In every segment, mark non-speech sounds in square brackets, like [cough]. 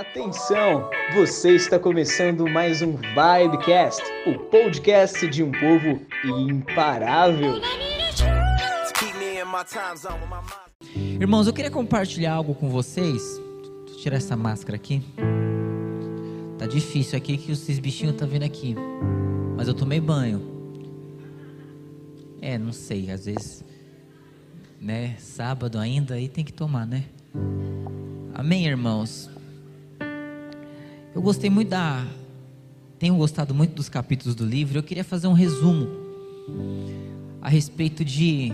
Atenção! Você está começando mais um Vibecast, o podcast de um povo imparável. Irmãos, eu queria compartilhar algo com vocês. Deixa eu tirar essa máscara aqui. Tá difícil aqui que esses bichinhos tá vindo aqui. Mas eu tomei banho. É, não sei, às vezes, né, sábado ainda aí tem que tomar, né? Amém, irmãos. Eu gostei muito da tenho gostado muito dos capítulos do livro. Eu queria fazer um resumo a respeito de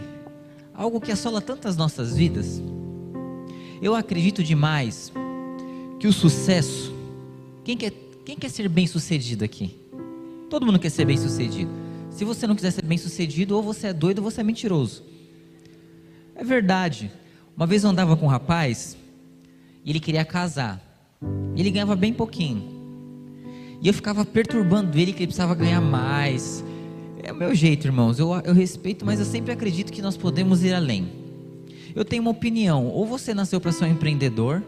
algo que assola tantas nossas vidas. Eu acredito demais que o sucesso, quem quer, quem quer ser bem sucedido aqui? Todo mundo quer ser bem sucedido. Se você não quiser ser bem sucedido, ou você é doido ou você é mentiroso. É verdade. Uma vez eu andava com um rapaz e ele queria casar. Ele ganhava bem pouquinho. E eu ficava perturbando ele que ele precisava ganhar mais. É o meu jeito, irmãos. Eu, eu respeito, mas eu sempre acredito que nós podemos ir além. Eu tenho uma opinião: ou você nasceu para ser um empreendedor,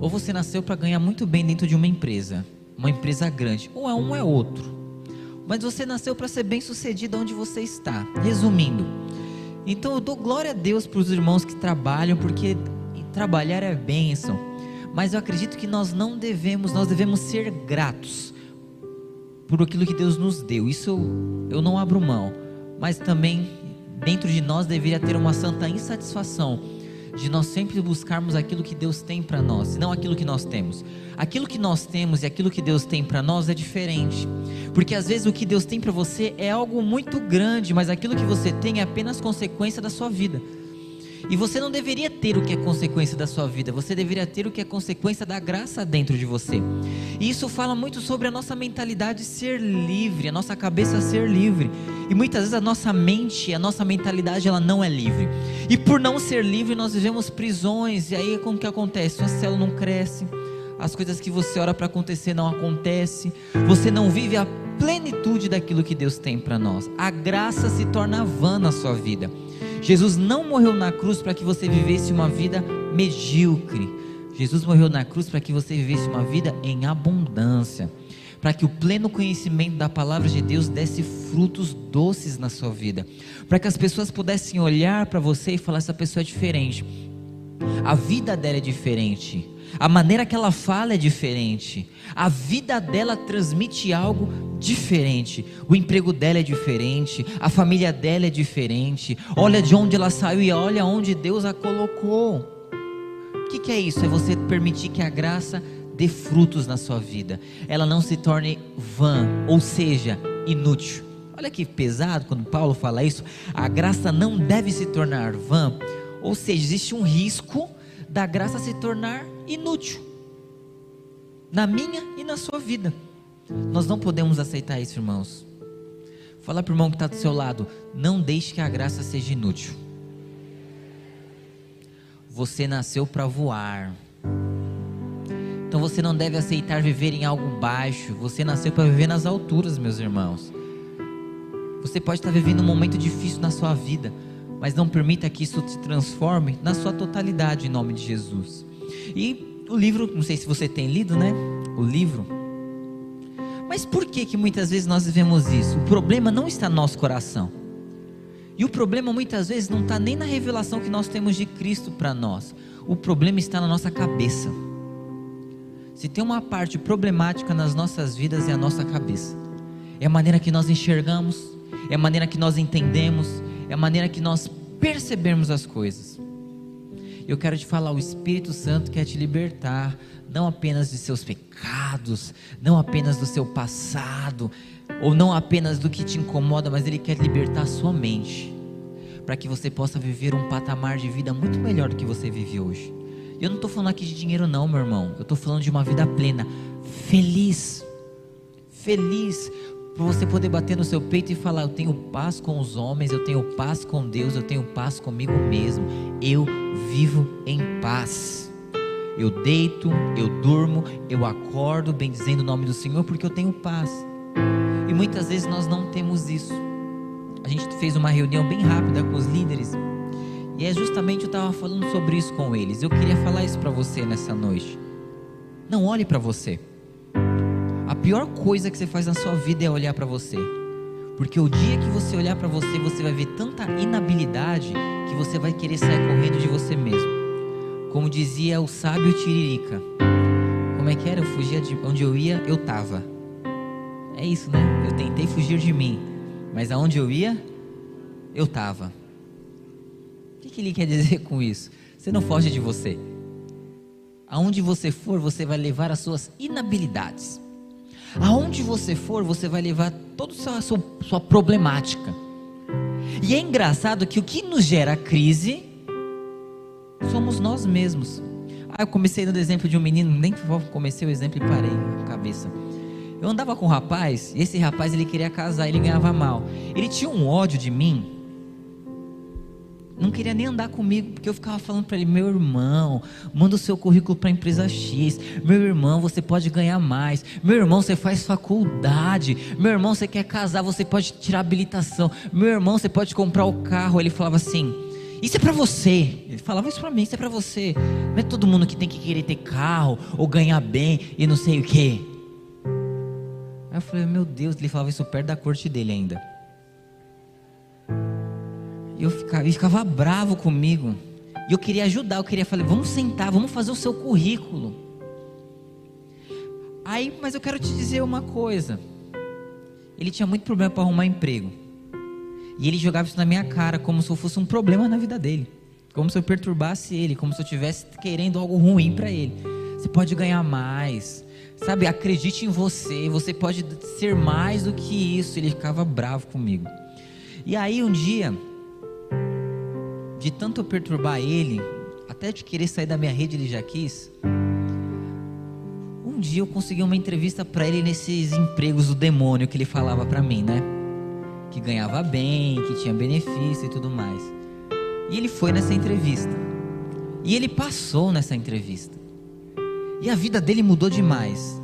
ou você nasceu para ganhar muito bem dentro de uma empresa, uma empresa grande. Ou é um ou é outro. Mas você nasceu para ser bem sucedido onde você está. Resumindo. Então eu dou glória a Deus para os irmãos que trabalham, porque trabalhar é bênção. Mas eu acredito que nós não devemos, nós devemos ser gratos por aquilo que Deus nos deu. Isso eu, eu não abro mão. Mas também dentro de nós deveria ter uma santa insatisfação de nós sempre buscarmos aquilo que Deus tem para nós, e não aquilo que nós temos. Aquilo que nós temos e aquilo que Deus tem para nós é diferente. Porque às vezes o que Deus tem para você é algo muito grande, mas aquilo que você tem é apenas consequência da sua vida. E você não deveria ter o que é consequência da sua vida, você deveria ter o que é consequência da graça dentro de você. E isso fala muito sobre a nossa mentalidade ser livre, a nossa cabeça ser livre. E muitas vezes a nossa mente, a nossa mentalidade, ela não é livre. E por não ser livre, nós vivemos prisões. E aí como que acontece? Sua célula não cresce, as coisas que você ora para acontecer não acontecem, você não vive a plenitude daquilo que Deus tem para nós. A graça se torna vã na sua vida. Jesus não morreu na cruz para que você vivesse uma vida medíocre. Jesus morreu na cruz para que você vivesse uma vida em abundância, para que o pleno conhecimento da palavra de Deus desse frutos doces na sua vida, para que as pessoas pudessem olhar para você e falar: essa pessoa é diferente, a vida dela é diferente, a maneira que ela fala é diferente, a vida dela transmite algo diferente, o emprego dela é diferente, a família dela é diferente, olha de onde ela saiu e olha onde Deus a colocou. O que, que é isso? É você permitir que a graça dê frutos na sua vida, ela não se torne vã, ou seja, inútil. Olha que pesado quando Paulo fala isso. A graça não deve se tornar vã, ou seja, existe um risco da graça se tornar inútil na minha e na sua vida. Nós não podemos aceitar isso, irmãos. Fala para o irmão que está do seu lado: não deixe que a graça seja inútil. Você nasceu para voar. Então você não deve aceitar viver em algo baixo. Você nasceu para viver nas alturas, meus irmãos. Você pode estar vivendo um momento difícil na sua vida, mas não permita que isso se transforme na sua totalidade em nome de Jesus. E o livro, não sei se você tem lido, né? O livro. Mas por que que muitas vezes nós vivemos isso? O problema não está no nosso coração. E o problema muitas vezes não está nem na revelação que nós temos de Cristo para nós. O problema está na nossa cabeça. Se tem uma parte problemática nas nossas vidas é a nossa cabeça. É a maneira que nós enxergamos, é a maneira que nós entendemos, é a maneira que nós percebemos as coisas. Eu quero te falar, o Espírito Santo quer te libertar, não apenas de seus pecados, não apenas do seu passado, ou não apenas do que te incomoda, mas Ele quer libertar a sua mente, para que você possa viver um patamar de vida muito melhor do que você vive hoje. Eu não estou falando aqui de dinheiro, não, meu irmão. Eu estou falando de uma vida plena, feliz. Feliz, para você poder bater no seu peito e falar: Eu tenho paz com os homens, eu tenho paz com Deus, eu tenho paz comigo mesmo. Eu vivo em paz. Eu deito, eu durmo, eu acordo bendizendo o nome do Senhor porque eu tenho paz. E muitas vezes nós não temos isso. A gente fez uma reunião bem rápida com os líderes e é justamente eu estava falando sobre isso com eles. Eu queria falar isso para você nessa noite. Não olhe para você. A pior coisa que você faz na sua vida é olhar para você. Porque o dia que você olhar para você, você vai ver tanta inabilidade que você vai querer sair correndo de você mesmo. Como dizia o sábio Tiririca. Como é que era? Eu fugia de onde eu ia, eu tava. É isso, né? Eu tentei fugir de mim, mas aonde eu ia, eu tava. O que, que ele quer dizer [laughs] com isso? Você não foge de você. Aonde você for, você vai levar as suas inabilidades. Aonde você for, você vai levar toda a sua, sua problemática. E é engraçado que o que nos gera crise somos nós mesmos. Ah, eu comecei dando exemplo de um menino, nem comecei o exemplo e parei a cabeça. Eu andava com um rapaz, e esse rapaz ele queria casar, ele ganhava mal. Ele tinha um ódio de mim não queria nem andar comigo, porque eu ficava falando para ele: meu irmão, manda o seu currículo para a empresa X. Meu irmão, você pode ganhar mais. Meu irmão, você faz faculdade. Meu irmão, você quer casar, você pode tirar habilitação. Meu irmão, você pode comprar o carro. Ele falava assim: isso é para você. Ele falava isso para mim: isso é para você. Não é todo mundo que tem que querer ter carro ou ganhar bem e não sei o que. Aí eu falei: meu Deus, ele falava isso perto da corte dele ainda. Eu ficava, ele ficava bravo comigo. E eu queria ajudar, eu queria falar, vamos sentar, vamos fazer o seu currículo. Aí, mas eu quero te dizer uma coisa. Ele tinha muito problema para arrumar emprego. E ele jogava isso na minha cara como se eu fosse um problema na vida dele. Como se eu perturbasse ele, como se eu estivesse querendo algo ruim para ele. Você pode ganhar mais. Sabe, acredite em você, você pode ser mais do que isso. Ele ficava bravo comigo. E aí um dia, de tanto eu perturbar ele, até de querer sair da minha rede ele já quis. Um dia eu consegui uma entrevista para ele nesses empregos do demônio que ele falava para mim, né? Que ganhava bem, que tinha benefício e tudo mais. E ele foi nessa entrevista. E ele passou nessa entrevista. E a vida dele mudou demais.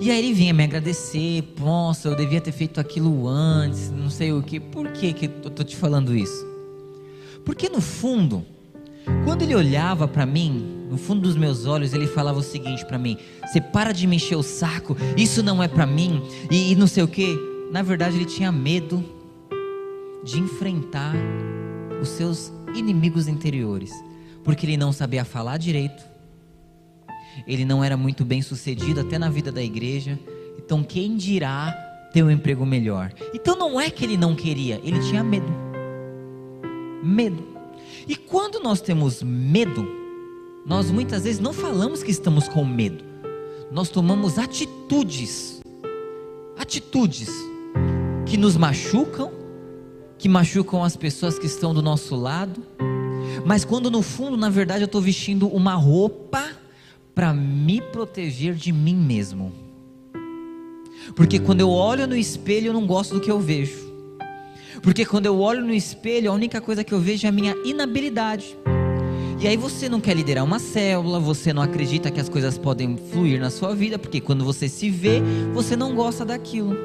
E aí ele vinha me agradecer, nossa, eu devia ter feito aquilo antes, não sei o que. Por que, que eu tô te falando isso? Porque no fundo, quando ele olhava para mim, no fundo dos meus olhos, ele falava o seguinte para mim: "Você para de me encher o saco, isso não é para mim" e, e não sei o que. Na verdade, ele tinha medo de enfrentar os seus inimigos interiores, porque ele não sabia falar direito. Ele não era muito bem sucedido até na vida da igreja. Então, quem dirá ter um emprego melhor? Então, não é que ele não queria, ele tinha medo medo. E quando nós temos medo, nós muitas vezes não falamos que estamos com medo, nós tomamos atitudes, atitudes que nos machucam, que machucam as pessoas que estão do nosso lado, mas quando no fundo, na verdade, eu estou vestindo uma roupa para me proteger de mim mesmo. Porque quando eu olho no espelho, eu não gosto do que eu vejo. Porque quando eu olho no espelho, a única coisa que eu vejo é a minha inabilidade. E aí você não quer liderar uma célula, você não acredita que as coisas podem fluir na sua vida, porque quando você se vê, você não gosta daquilo.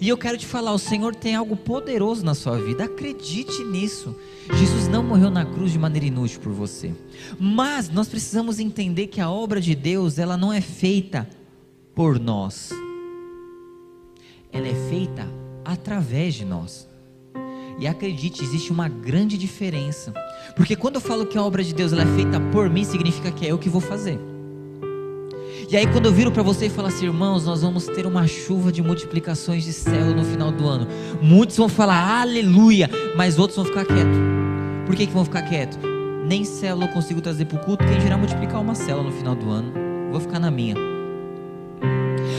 E eu quero te falar, o Senhor tem algo poderoso na sua vida. Acredite nisso. Jesus não morreu na cruz de maneira inútil por você. Mas nós precisamos entender que a obra de Deus, ela não é feita por nós. Ela é feita através de nós. E acredite, existe uma grande diferença. Porque quando eu falo que a obra de Deus é feita por mim, significa que é eu que vou fazer. E aí quando eu viro para você e falo assim, irmãos, nós vamos ter uma chuva de multiplicações de céu no final do ano. Muitos vão falar aleluia, mas outros vão ficar quietos. Por que, que vão ficar quietos? Nem célula eu consigo trazer para o culto, quem dirá multiplicar uma célula no final do ano? Vou ficar na minha.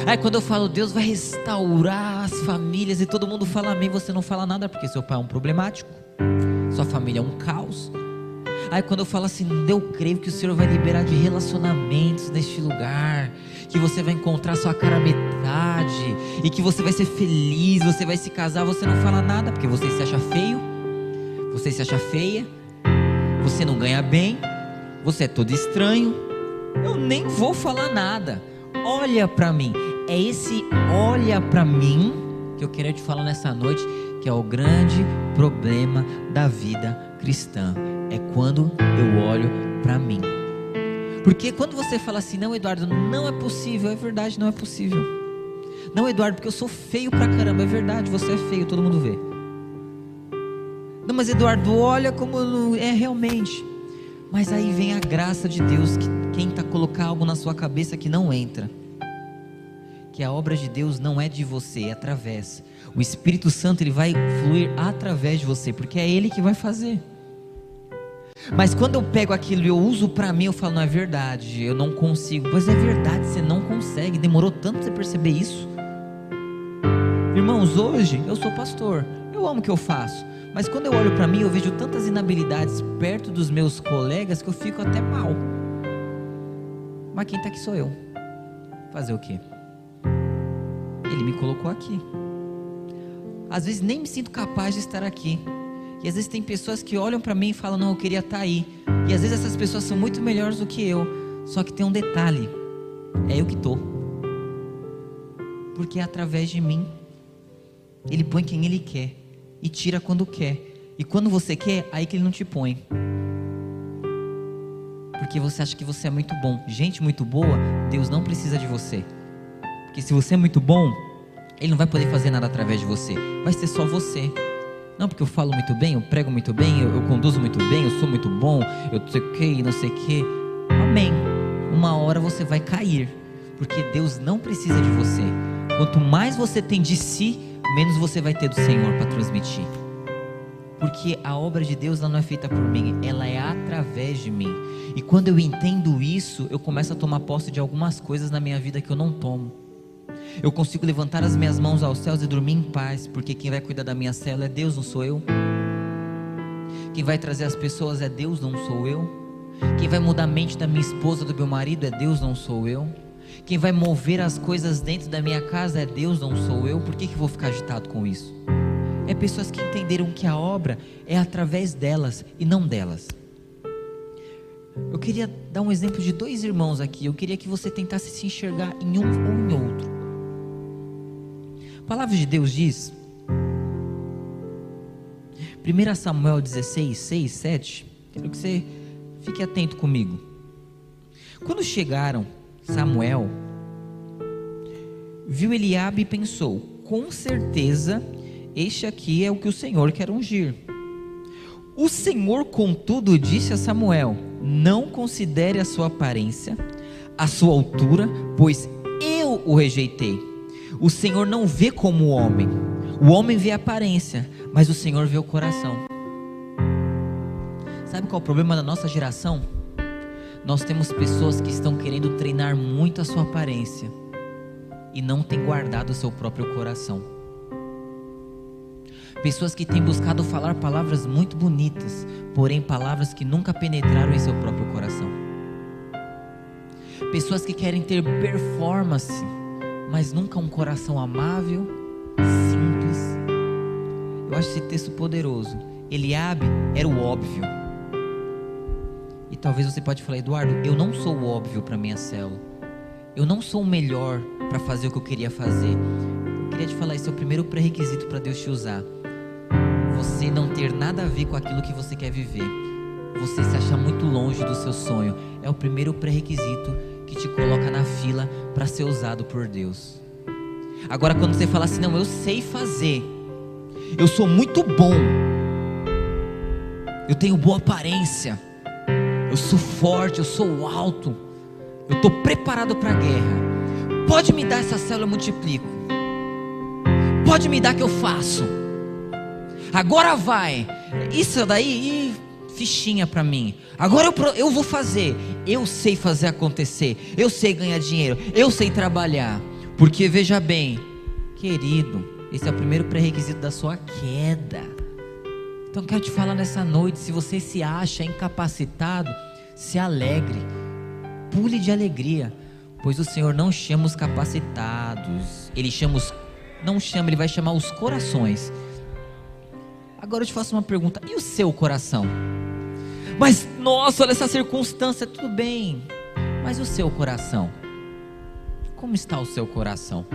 Aí quando eu falo Deus vai restaurar as famílias e todo mundo fala amém, você não fala nada porque seu pai é um problemático, sua família é um caos. Aí quando eu falo assim, eu creio que o Senhor vai liberar de relacionamentos neste lugar, que você vai encontrar sua cara metade e que você vai ser feliz, você vai se casar, você não fala nada porque você se acha feio, você se acha feia, você não ganha bem, você é todo estranho. Eu nem vou falar nada. Olha para mim. É esse olha para mim que eu quero te falar nessa noite, que é o grande problema da vida cristã. É quando eu olho para mim. Porque quando você fala assim, não, Eduardo, não é possível, é verdade, não é possível. Não, Eduardo, porque eu sou feio pra caramba, é verdade, você é feio, todo mundo vê. Não, mas Eduardo, olha como é realmente. Mas aí vem a graça de Deus que tenta colocar algo na sua cabeça que não entra. Que a obra de Deus não é de você, é através. O Espírito Santo ele vai fluir através de você, porque é ele que vai fazer. Mas quando eu pego aquilo e eu uso para mim, eu falo, não é verdade, eu não consigo. Pois é verdade, você não consegue. Demorou tanto você perceber isso. Irmãos, hoje eu sou pastor, eu amo o que eu faço. Mas quando eu olho para mim, eu vejo tantas inabilidades perto dos meus colegas que eu fico até mal. Mas quem está aqui sou eu. Fazer o quê? Ele me colocou aqui. Às vezes nem me sinto capaz de estar aqui. E às vezes tem pessoas que olham para mim e falam: Não, eu queria estar aí. E às vezes essas pessoas são muito melhores do que eu. Só que tem um detalhe: é eu que estou. Porque é através de mim. Ele põe quem ele quer e tira quando quer. E quando você quer, aí que ele não te põe. Porque você acha que você é muito bom. Gente muito boa, Deus não precisa de você. Porque se você é muito bom, ele não vai poder fazer nada através de você. Vai ser só você. Não, porque eu falo muito bem, eu prego muito bem, eu, eu conduzo muito bem, eu sou muito bom, eu sei o que, não sei o que. Amém. Uma hora você vai cair. Porque Deus não precisa de você. Quanto mais você tem de si, menos você vai ter do Senhor para transmitir. Porque a obra de Deus não é feita por mim, ela é através de mim. E quando eu entendo isso, eu começo a tomar posse de algumas coisas na minha vida que eu não tomo. Eu consigo levantar as minhas mãos aos céus e dormir em paz, porque quem vai cuidar da minha célula é Deus, não sou eu. Quem vai trazer as pessoas é Deus, não sou eu. Quem vai mudar a mente da minha esposa, do meu marido é Deus, não sou eu. Quem vai mover as coisas dentro da minha casa é Deus, não sou eu. Por que, que vou ficar agitado com isso? É pessoas que entenderam que a obra é através delas e não delas. Eu queria dar um exemplo de dois irmãos aqui. Eu queria que você tentasse se enxergar em um ou em outro. Palavra de Deus diz, 1 Samuel 16, 6, 7. Quero que você fique atento comigo. Quando chegaram, Samuel viu Eliabe e pensou: com certeza este aqui é o que o Senhor quer ungir. O Senhor, contudo, disse a Samuel: Não considere a sua aparência, a sua altura, pois eu o rejeitei. O Senhor não vê como o homem. O homem vê a aparência, mas o Senhor vê o coração. Sabe qual é o problema da nossa geração? Nós temos pessoas que estão querendo treinar muito a sua aparência e não têm guardado o seu próprio coração. Pessoas que têm buscado falar palavras muito bonitas, porém palavras que nunca penetraram em seu próprio coração. Pessoas que querem ter performance mas nunca um coração amável, simples. Eu acho esse texto poderoso. Eliabe era o óbvio. E talvez você pode falar, Eduardo, eu não sou o óbvio para minha célula. Eu não sou o melhor para fazer o que eu queria fazer. Eu queria te falar, esse é o primeiro pré-requisito para Deus te usar. Você não ter nada a ver com aquilo que você quer viver. Você se achar muito longe do seu sonho. É o primeiro pré-requisito que te coloca na fila para ser usado por Deus. Agora, quando você fala assim, não, eu sei fazer, eu sou muito bom, eu tenho boa aparência, eu sou forte, eu sou alto, eu estou preparado para a guerra. Pode me dar essa célula, eu multiplico. Pode me dar que eu faço. Agora vai. Isso daí, fichinha para mim. Agora eu, eu vou fazer. Eu sei fazer acontecer. Eu sei ganhar dinheiro. Eu sei trabalhar. Porque veja bem, querido, esse é o primeiro pré-requisito da sua queda. Então quero te falar nessa noite, se você se acha incapacitado, se alegre. Pule de alegria, pois o Senhor não chama os capacitados. Ele chama os não chama, ele vai chamar os corações. Agora eu te faço uma pergunta: e o seu coração? Mas, nossa, olha essa circunstância, tudo bem. Mas o seu coração? Como está o seu coração?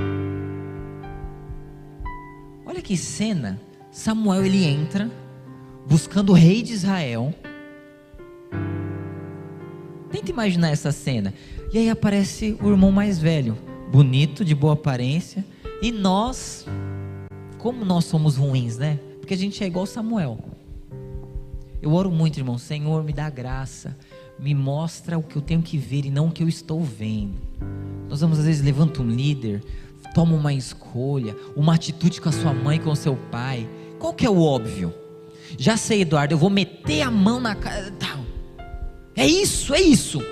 Olha que cena. Samuel ele entra buscando o rei de Israel. Tenta imaginar essa cena. E aí aparece o irmão mais velho, bonito, de boa aparência, e nós, como nós somos ruins, né? Porque a gente é igual Samuel. Eu oro muito, irmão, Senhor, me dá graça, me mostra o que eu tenho que ver e não o que eu estou vendo. Nós vamos às vezes levanta um líder, toma uma escolha, uma atitude com a sua mãe, com o seu pai. Qual que é o óbvio? Já sei, Eduardo, eu vou meter a mão na cara. Tá. É isso, é isso.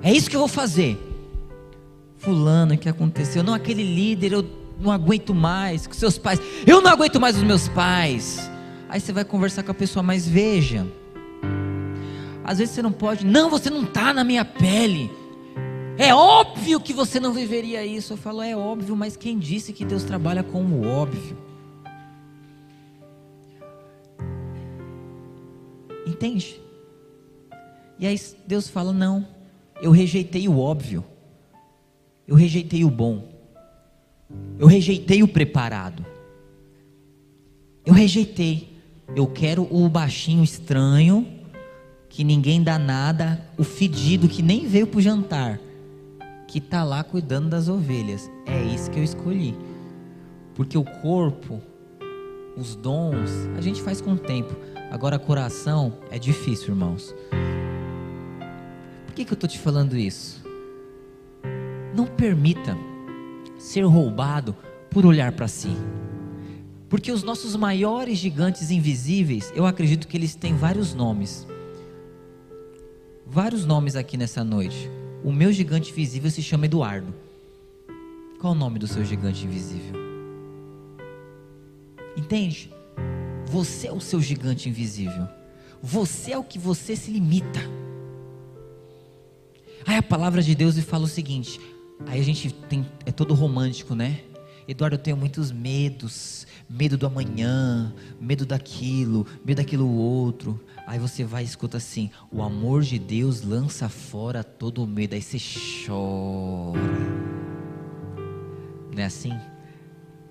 É isso que eu vou fazer. Fulano, o que aconteceu? Não, aquele líder, eu não aguento mais. Com seus pais, eu não aguento mais os meus pais. Aí você vai conversar com a pessoa, mas veja. Às vezes você não pode, não, você não está na minha pele. É óbvio que você não viveria isso. Eu falo, é óbvio, mas quem disse que Deus trabalha com o óbvio? Entende? E aí Deus fala: não, eu rejeitei o óbvio, eu rejeitei o bom, eu rejeitei o preparado, eu rejeitei, eu quero o baixinho estranho, que ninguém dá nada, o fedido que nem veio para o jantar, que está lá cuidando das ovelhas, é isso que eu escolhi, porque o corpo, os dons, a gente faz com o tempo, agora coração é difícil, irmãos. Que, que eu estou te falando isso? Não permita ser roubado por olhar para si. Porque os nossos maiores gigantes invisíveis, eu acredito que eles têm vários nomes. Vários nomes aqui nessa noite. O meu gigante invisível se chama Eduardo. Qual o nome do seu gigante invisível? Entende? Você é o seu gigante invisível. Você é o que você se limita. Aí a palavra de Deus me fala o seguinte: aí a gente tem, é todo romântico, né? Eduardo, eu tenho muitos medos, medo do amanhã, medo daquilo, medo daquilo outro. Aí você vai e escuta assim: o amor de Deus lança fora todo o medo. Aí você chora. Não é assim?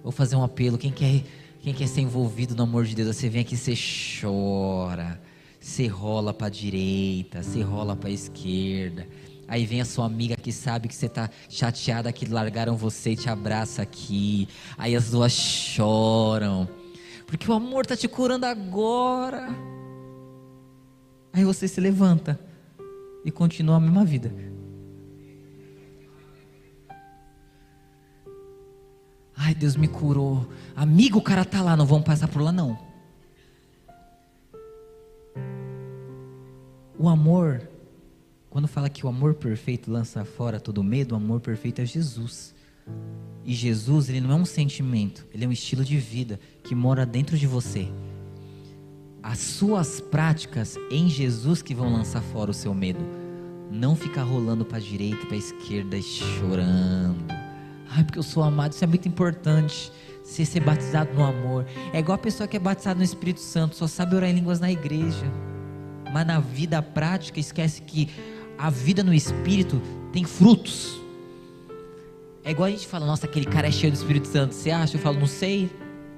Vou fazer um apelo. Quem quer, quem quer ser envolvido no amor de Deus, você vem aqui e você chora. Você rola para a direita, você rola para a esquerda. Aí vem a sua amiga que sabe que você está chateada que largaram você e te abraça aqui. Aí as duas choram. Porque o amor está te curando agora. Aí você se levanta e continua a mesma vida. Ai, Deus me curou. Amigo, o cara tá lá, não vamos passar por lá não. O amor quando fala que o amor perfeito lança fora todo medo, o amor perfeito é Jesus. E Jesus, ele não é um sentimento, ele é um estilo de vida que mora dentro de você. As suas práticas em Jesus que vão lançar fora o seu medo. Não ficar rolando para a direita, para a esquerda e chorando. Ai, porque eu sou amado, isso é muito importante. Ser, ser batizado no amor. É igual a pessoa que é batizada no Espírito Santo, só sabe orar em línguas na igreja. Mas na vida prática esquece que a vida no Espírito tem frutos. É igual a gente fala, nossa, aquele cara é cheio do Espírito Santo. Você acha? Eu falo, não sei,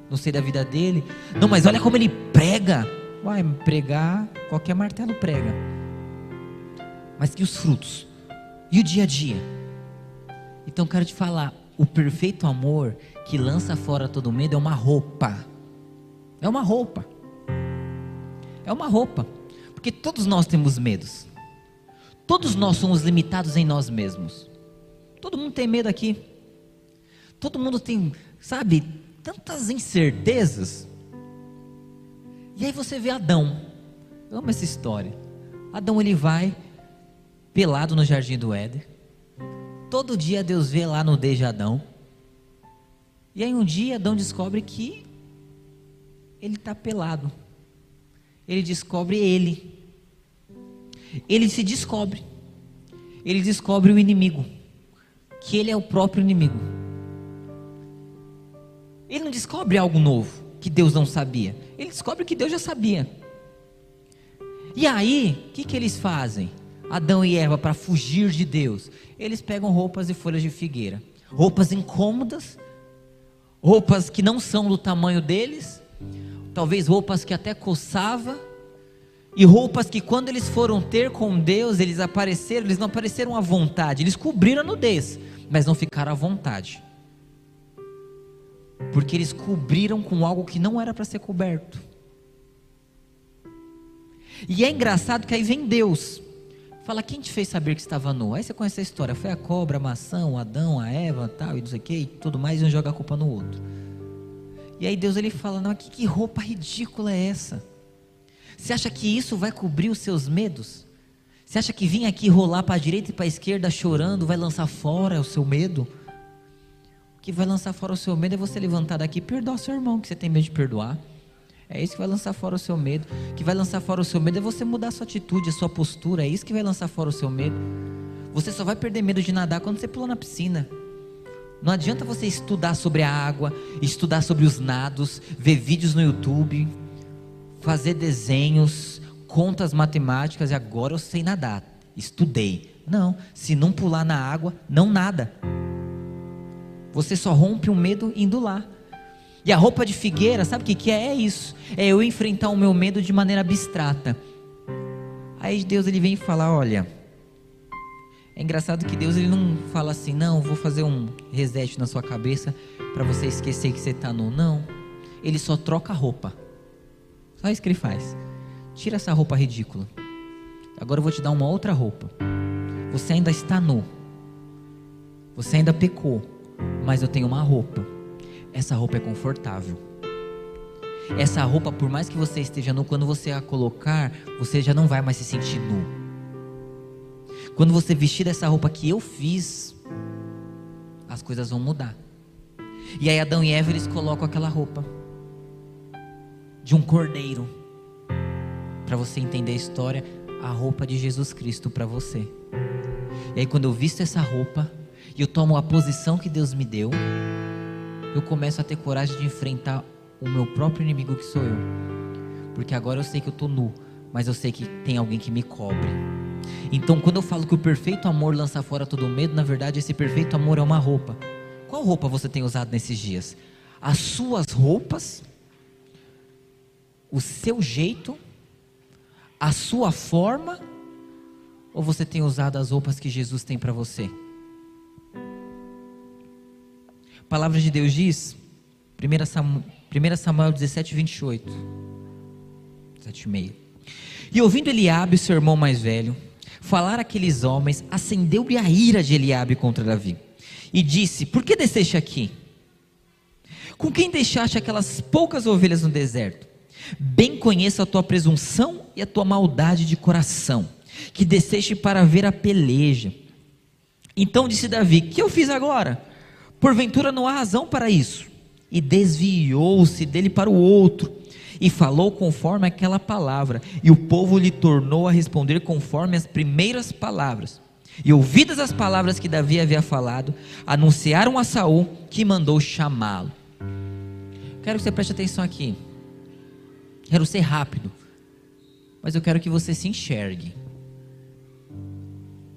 não sei da vida dele. Não, mas olha como ele prega. Uai, pregar, qualquer martelo prega. Mas e os frutos? E o dia a dia? Então quero te falar, o perfeito amor que lança fora todo medo é uma roupa. É uma roupa. É uma roupa. Porque todos nós temos medos. Todos nós somos limitados em nós mesmos. Todo mundo tem medo aqui. Todo mundo tem, sabe, tantas incertezas. E aí você vê Adão. Eu amo essa história. Adão ele vai pelado no jardim do Éden. Todo dia Deus vê lá no de Adão. E aí um dia Adão descobre que ele está pelado. Ele descobre ele ele se descobre. Ele descobre o inimigo, que ele é o próprio inimigo. Ele não descobre algo novo que Deus não sabia. Ele descobre que Deus já sabia. E aí, o que, que eles fazem? Adão e Eva, para fugir de Deus, eles pegam roupas e folhas de figueira, roupas incômodas, roupas que não são do tamanho deles, talvez roupas que até coçava, E roupas que quando eles foram ter com Deus, eles apareceram, eles não apareceram à vontade, eles cobriram a nudez, mas não ficaram à vontade. Porque eles cobriram com algo que não era para ser coberto. E é engraçado que aí vem Deus. Fala, quem te fez saber que estava nu? Aí você conhece a história. Foi a cobra, a maçã, o Adão, a Eva, tal, e não sei o que, e tudo mais, e um joga a culpa no outro. E aí Deus ele fala, não, que, que roupa ridícula é essa? Você acha que isso vai cobrir os seus medos? Você acha que vir aqui rolar para a direita e para a esquerda chorando vai lançar fora o seu medo? O que vai lançar fora o seu medo é você levantar daqui e perdoar o seu irmão que você tem medo de perdoar. É isso que vai lançar fora o seu medo. O que vai lançar fora o seu medo é você mudar a sua atitude, a sua postura. É isso que vai lançar fora o seu medo. Você só vai perder medo de nadar quando você pula na piscina. Não adianta você estudar sobre a água, estudar sobre os nados, ver vídeos no YouTube, fazer desenhos, contas matemáticas e agora eu sei nadar. Estudei. Não, se não pular na água, não nada. Você só rompe o medo indo lá. E a roupa de figueira, sabe o que, que é? É isso. É eu enfrentar o meu medo de maneira abstrata. Aí Deus ele vem falar, olha, é engraçado que Deus ele não fala assim, não, vou fazer um reset na sua cabeça para você esquecer que você está nu. Não. Ele só troca a roupa. Só isso que ele faz. Tira essa roupa ridícula. Agora eu vou te dar uma outra roupa. Você ainda está nu. Você ainda pecou, mas eu tenho uma roupa essa roupa é confortável. Essa roupa, por mais que você esteja nu, quando você a colocar, você já não vai mais se sentir nu. Quando você vestir essa roupa que eu fiz, as coisas vão mudar. E aí Adão e Eva eles colocam aquela roupa de um cordeiro. Para você entender a história, a roupa de Jesus Cristo para você. E aí quando eu visto essa roupa e eu tomo a posição que Deus me deu, eu começo a ter coragem de enfrentar o meu próprio inimigo que sou eu. Porque agora eu sei que eu estou nu, mas eu sei que tem alguém que me cobre. Então, quando eu falo que o perfeito amor lança fora todo medo, na verdade, esse perfeito amor é uma roupa. Qual roupa você tem usado nesses dias? As suas roupas, o seu jeito, a sua forma, ou você tem usado as roupas que Jesus tem para você? A palavra de Deus diz, 1 Samuel, 1 Samuel 17, 28. 7 e meio. E ouvindo Eliabe, seu irmão mais velho, falar aqueles homens, acendeu-lhe a ira de Eliabe contra Davi. E disse: Por que desceste aqui? Com quem deixaste aquelas poucas ovelhas no deserto? Bem conheço a tua presunção e a tua maldade de coração, que desceste para ver a peleja. Então disse Davi: Que eu fiz agora? Porventura não há razão para isso. E desviou-se dele para o outro, e falou conforme aquela palavra, e o povo lhe tornou a responder conforme as primeiras palavras. E ouvidas as palavras que Davi havia falado, anunciaram a Saul que mandou chamá-lo. Quero que você preste atenção aqui. Quero ser rápido, mas eu quero que você se enxergue.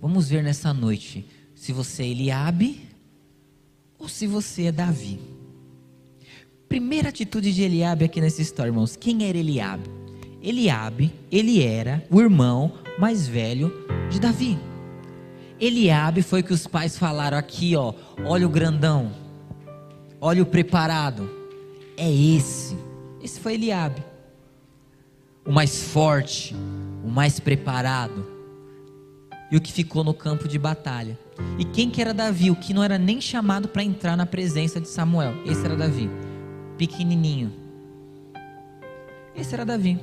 Vamos ver nessa noite se você é Eliabe ou se você é Davi. Primeira atitude de Eliabe aqui nessa história, irmãos. Quem era Eliabe? Eliabe, ele era o irmão mais velho de Davi. Eliabe foi que os pais falaram aqui, ó, olha o grandão, olha o preparado. É esse. Esse foi Eliabe. O mais forte, o mais preparado. E o que ficou no campo de batalha. E quem que era Davi? O que não era nem chamado para entrar na presença de Samuel. Esse era Davi. Pequenininho. Esse era Davi.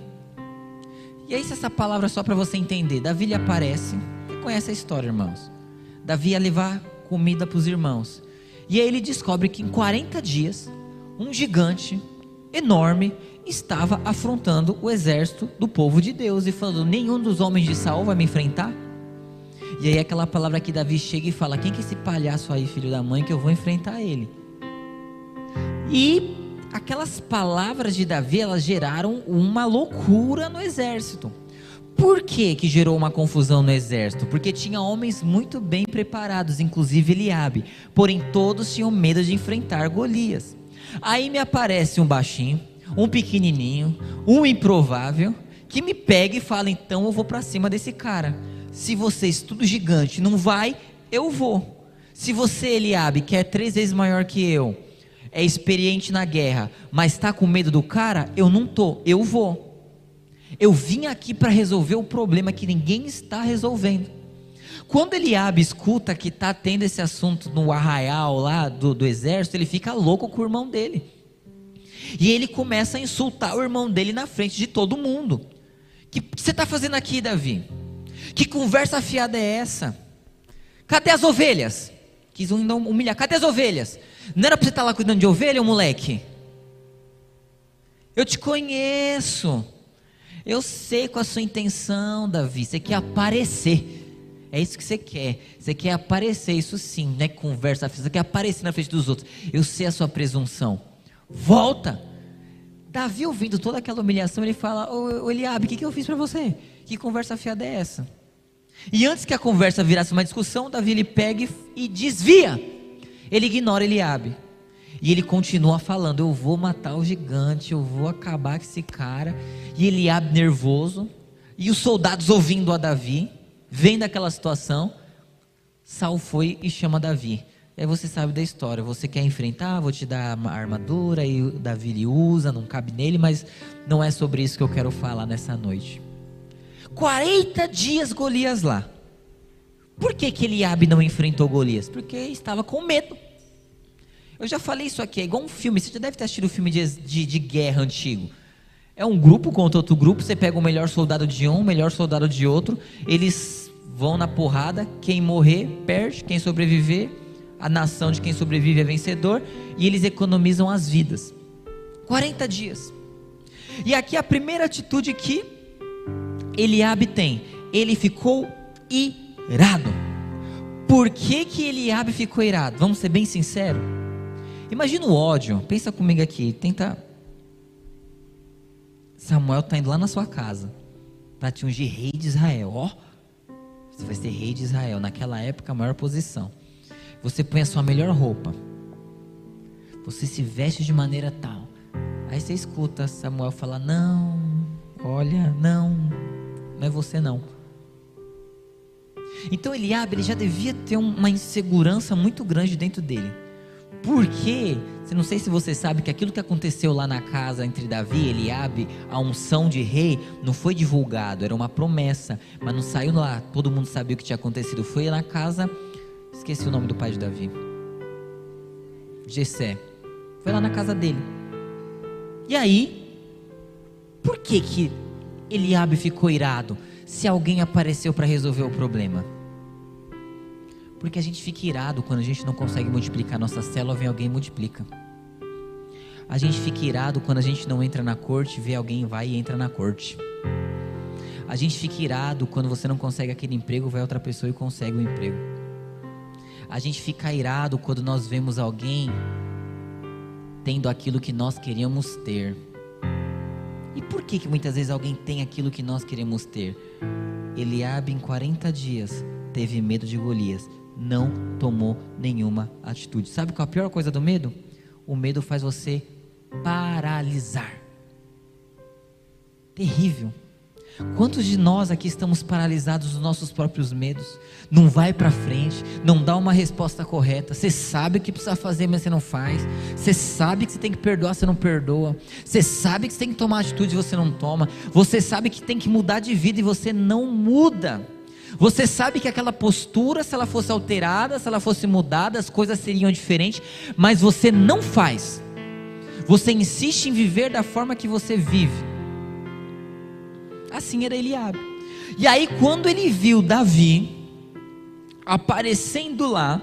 E aí, se essa palavra é só para você entender, Davi lhe aparece. Você conhece a história, irmãos. Davi ia levar comida para os irmãos. E aí ele descobre que em 40 dias, um gigante enorme estava afrontando o exército do povo de Deus e falando: nenhum dos homens de Saul vai me enfrentar. E aí aquela palavra que Davi chega e fala: Quem que é esse palhaço aí, filho da mãe, que eu vou enfrentar ele? E aquelas palavras de Davi, elas geraram uma loucura no exército. Por que, que gerou uma confusão no exército? Porque tinha homens muito bem preparados, inclusive Eliabe. Porém, todos tinham medo de enfrentar Golias. Aí me aparece um baixinho, um pequenininho, um improvável, que me pegue e fale: então eu vou para cima desse cara. Se vocês, tudo gigante, não vai, eu vou. Se você, Eliabe, que é três vezes maior que eu, é experiente na guerra, mas está com medo do cara, eu não tô, eu vou. Eu vim aqui para resolver o problema que ninguém está resolvendo. Quando Eliabe escuta que está tendo esse assunto no arraial lá do, do exército, ele fica louco com o irmão dele. E ele começa a insultar o irmão dele na frente de todo mundo. Que você está fazendo aqui, Davi? Que conversa fiada é essa? Cadê as ovelhas? Quis humilhar. Cadê as ovelhas? Não era para você estar tá lá cuidando de ovelha, moleque? Eu te conheço. Eu sei qual a sua intenção, Davi. Você quer aparecer. É isso que você quer. Você quer aparecer, isso sim, né? Conversa, você quer aparecer na frente dos outros. Eu sei a sua presunção. Volta. Davi ouvindo toda aquela humilhação, ele fala: Ô, Eliabe, o que, que eu fiz para você? Que conversa fiada é essa? E antes que a conversa virasse uma discussão, Davi ele pega e desvia. Ele ignora Eliabe. E ele continua falando: Eu vou matar o gigante, eu vou acabar com esse cara. E Eliabe nervoso. E os soldados ouvindo a Davi, vendo aquela situação. Saul foi e chama Davi. Aí você sabe da história. Você quer enfrentar, vou te dar a armadura e Davi ele usa, não cabe nele, mas não é sobre isso que eu quero falar nessa noite. 40 dias Golias lá. Por que, que Eliabe não enfrentou Golias? Porque estava com medo. Eu já falei isso aqui, é igual um filme. Você já deve ter assistido um filme de, de, de guerra antigo. É um grupo contra outro grupo. Você pega o melhor soldado de um, o melhor soldado de outro. Eles vão na porrada. Quem morrer, perde. Quem sobreviver, a nação de quem sobrevive é vencedor. E eles economizam as vidas. 40 dias. E aqui a primeira atitude que Eliabe tem. Ele ficou irado. Por que, que Eliabe ficou irado? Vamos ser bem sinceros. Imagina o ódio. Pensa comigo aqui. Tenta. Samuel está indo lá na sua casa para te ungir rei de Israel. Ó, você vai ser rei de Israel. Naquela época, a maior posição. Você põe a sua melhor roupa. Você se veste de maneira tal. Aí você escuta Samuel falar: Não, olha, não, não é você não. Então Eliabe ele já devia ter uma insegurança muito grande dentro dele. Porque, não sei se você sabe que aquilo que aconteceu lá na casa entre Davi e Eliabe, a unção de rei, não foi divulgado, era uma promessa, mas não saiu lá, todo mundo sabia o que tinha acontecido. Foi na casa, esqueci o nome do pai de Davi. Jessé. Foi lá na casa dele. E aí, por que que Eliabe ficou irado se alguém apareceu para resolver o problema? Porque a gente fica irado quando a gente não consegue multiplicar nossa célula, vem alguém e multiplica. A gente fica irado quando a gente não entra na corte, vê alguém vai e entra na corte. A gente fica irado quando você não consegue aquele emprego, vai outra pessoa e consegue o um emprego. A gente fica irado quando nós vemos alguém tendo aquilo que nós queríamos ter. E por que, que muitas vezes alguém tem aquilo que nós queremos ter? Eliabe em 40 dias teve medo de Golias não tomou nenhuma atitude. Sabe qual é a pior coisa do medo? O medo faz você paralisar. Terrível. Quantos de nós aqui estamos paralisados dos nossos próprios medos? Não vai para frente, não dá uma resposta correta. Você sabe o que precisa fazer, mas você não faz. Você sabe que você tem que perdoar, você não perdoa. Você sabe que você tem que tomar atitude, você não toma. Você sabe que tem que mudar de vida e você não muda. Você sabe que aquela postura, se ela fosse alterada, se ela fosse mudada, as coisas seriam diferentes, mas você não faz. Você insiste em viver da forma que você vive. Assim era Eliabe. E aí, quando ele viu Davi aparecendo lá,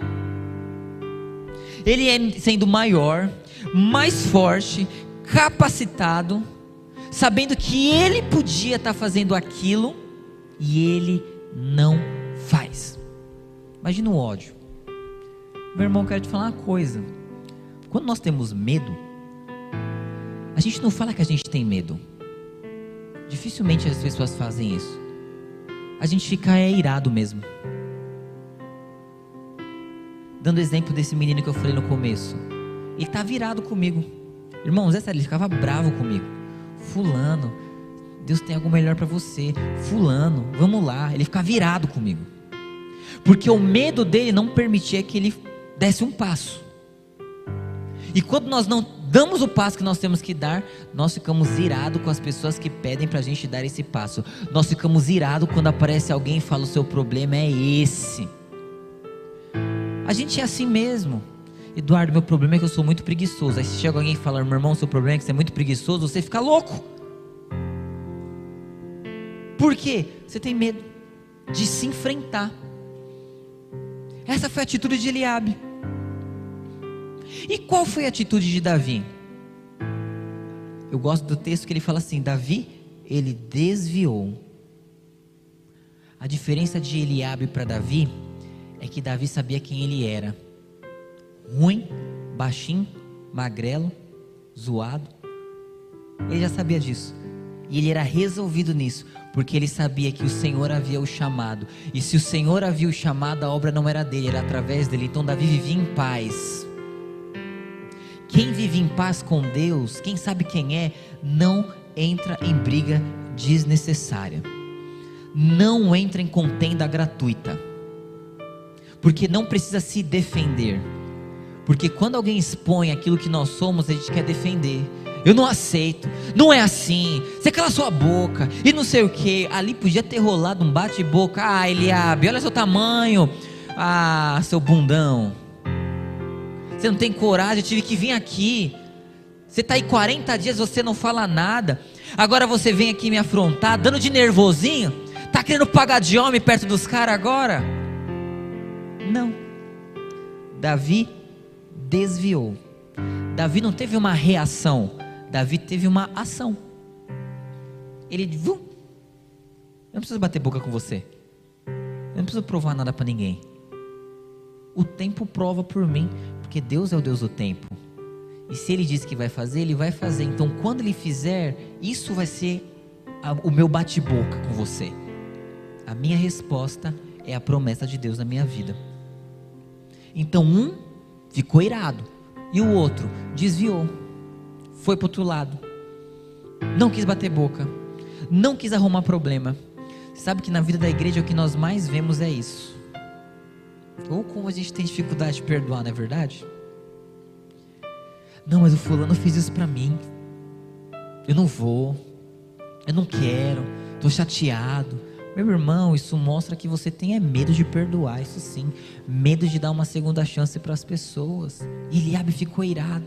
ele é sendo maior, mais forte, capacitado, sabendo que ele podia estar fazendo aquilo, e ele não faz. Imagina o ódio. Meu irmão, quero te falar uma coisa. Quando nós temos medo, a gente não fala que a gente tem medo. Dificilmente as pessoas fazem isso. A gente fica é, irado mesmo. Dando exemplo desse menino que eu falei no começo. Ele tá virado comigo. Irmão, Zé ele ficava bravo comigo. Fulano, Deus tem algo melhor para você. Fulano, vamos lá. Ele fica virado comigo. Porque o medo dele não permitia que ele desse um passo. E quando nós não damos o passo que nós temos que dar, nós ficamos irados com as pessoas que pedem para a gente dar esse passo. Nós ficamos irados quando aparece alguém e fala: o seu problema é esse. A gente é assim mesmo. Eduardo, meu problema é que eu sou muito preguiçoso. Aí se chega alguém e fala: meu irmão, seu problema é que você é muito preguiçoso, você fica louco. Por quê? Você tem medo de se enfrentar. Essa foi a atitude de Eliabe. E qual foi a atitude de Davi? Eu gosto do texto que ele fala assim: Davi, ele desviou. A diferença de Eliabe para Davi é que Davi sabia quem ele era. Ruim, baixinho, magrelo, zoado. Ele já sabia disso. E ele era resolvido nisso, porque ele sabia que o Senhor havia o chamado. E se o Senhor havia o chamado, a obra não era dele, era através dele. Então Davi vivia em paz. Quem vive em paz com Deus, quem sabe quem é, não entra em briga desnecessária. Não entra em contenda gratuita. Porque não precisa se defender. Porque quando alguém expõe aquilo que nós somos, a gente quer defender. Eu não aceito, não é assim. Você cala sua boca e não sei o que. Ali podia ter rolado um bate-boca. Ah, Eliabe, olha seu tamanho. Ah, seu bundão. Você não tem coragem, eu tive que vir aqui. Você está aí 40 dias, você não fala nada. Agora você vem aqui me afrontar, dando de nervosinho. Tá querendo pagar de homem perto dos caras agora? Não. Davi desviou. Davi não teve uma reação, Davi teve uma ação. Ele, vum, eu não preciso bater boca com você. Eu não preciso provar nada para ninguém. O tempo prova por mim, porque Deus é o Deus do tempo. E se Ele diz que vai fazer, Ele vai fazer. Então, quando Ele fizer, isso vai ser a, o meu bate-boca com você. A minha resposta é a promessa de Deus na minha vida. Então, um ficou irado e o outro desviou, foi para outro lado, não quis bater boca, não quis arrumar problema. Sabe que na vida da igreja o que nós mais vemos é isso. Ou como a gente tem dificuldade de perdoar, não é verdade? Não, mas o fulano fez isso para mim. Eu não vou. Eu não quero. Estou chateado. Meu irmão, isso mostra que você tem é medo de perdoar, isso sim. Medo de dar uma segunda chance para as pessoas. E Eliabe ficou irado.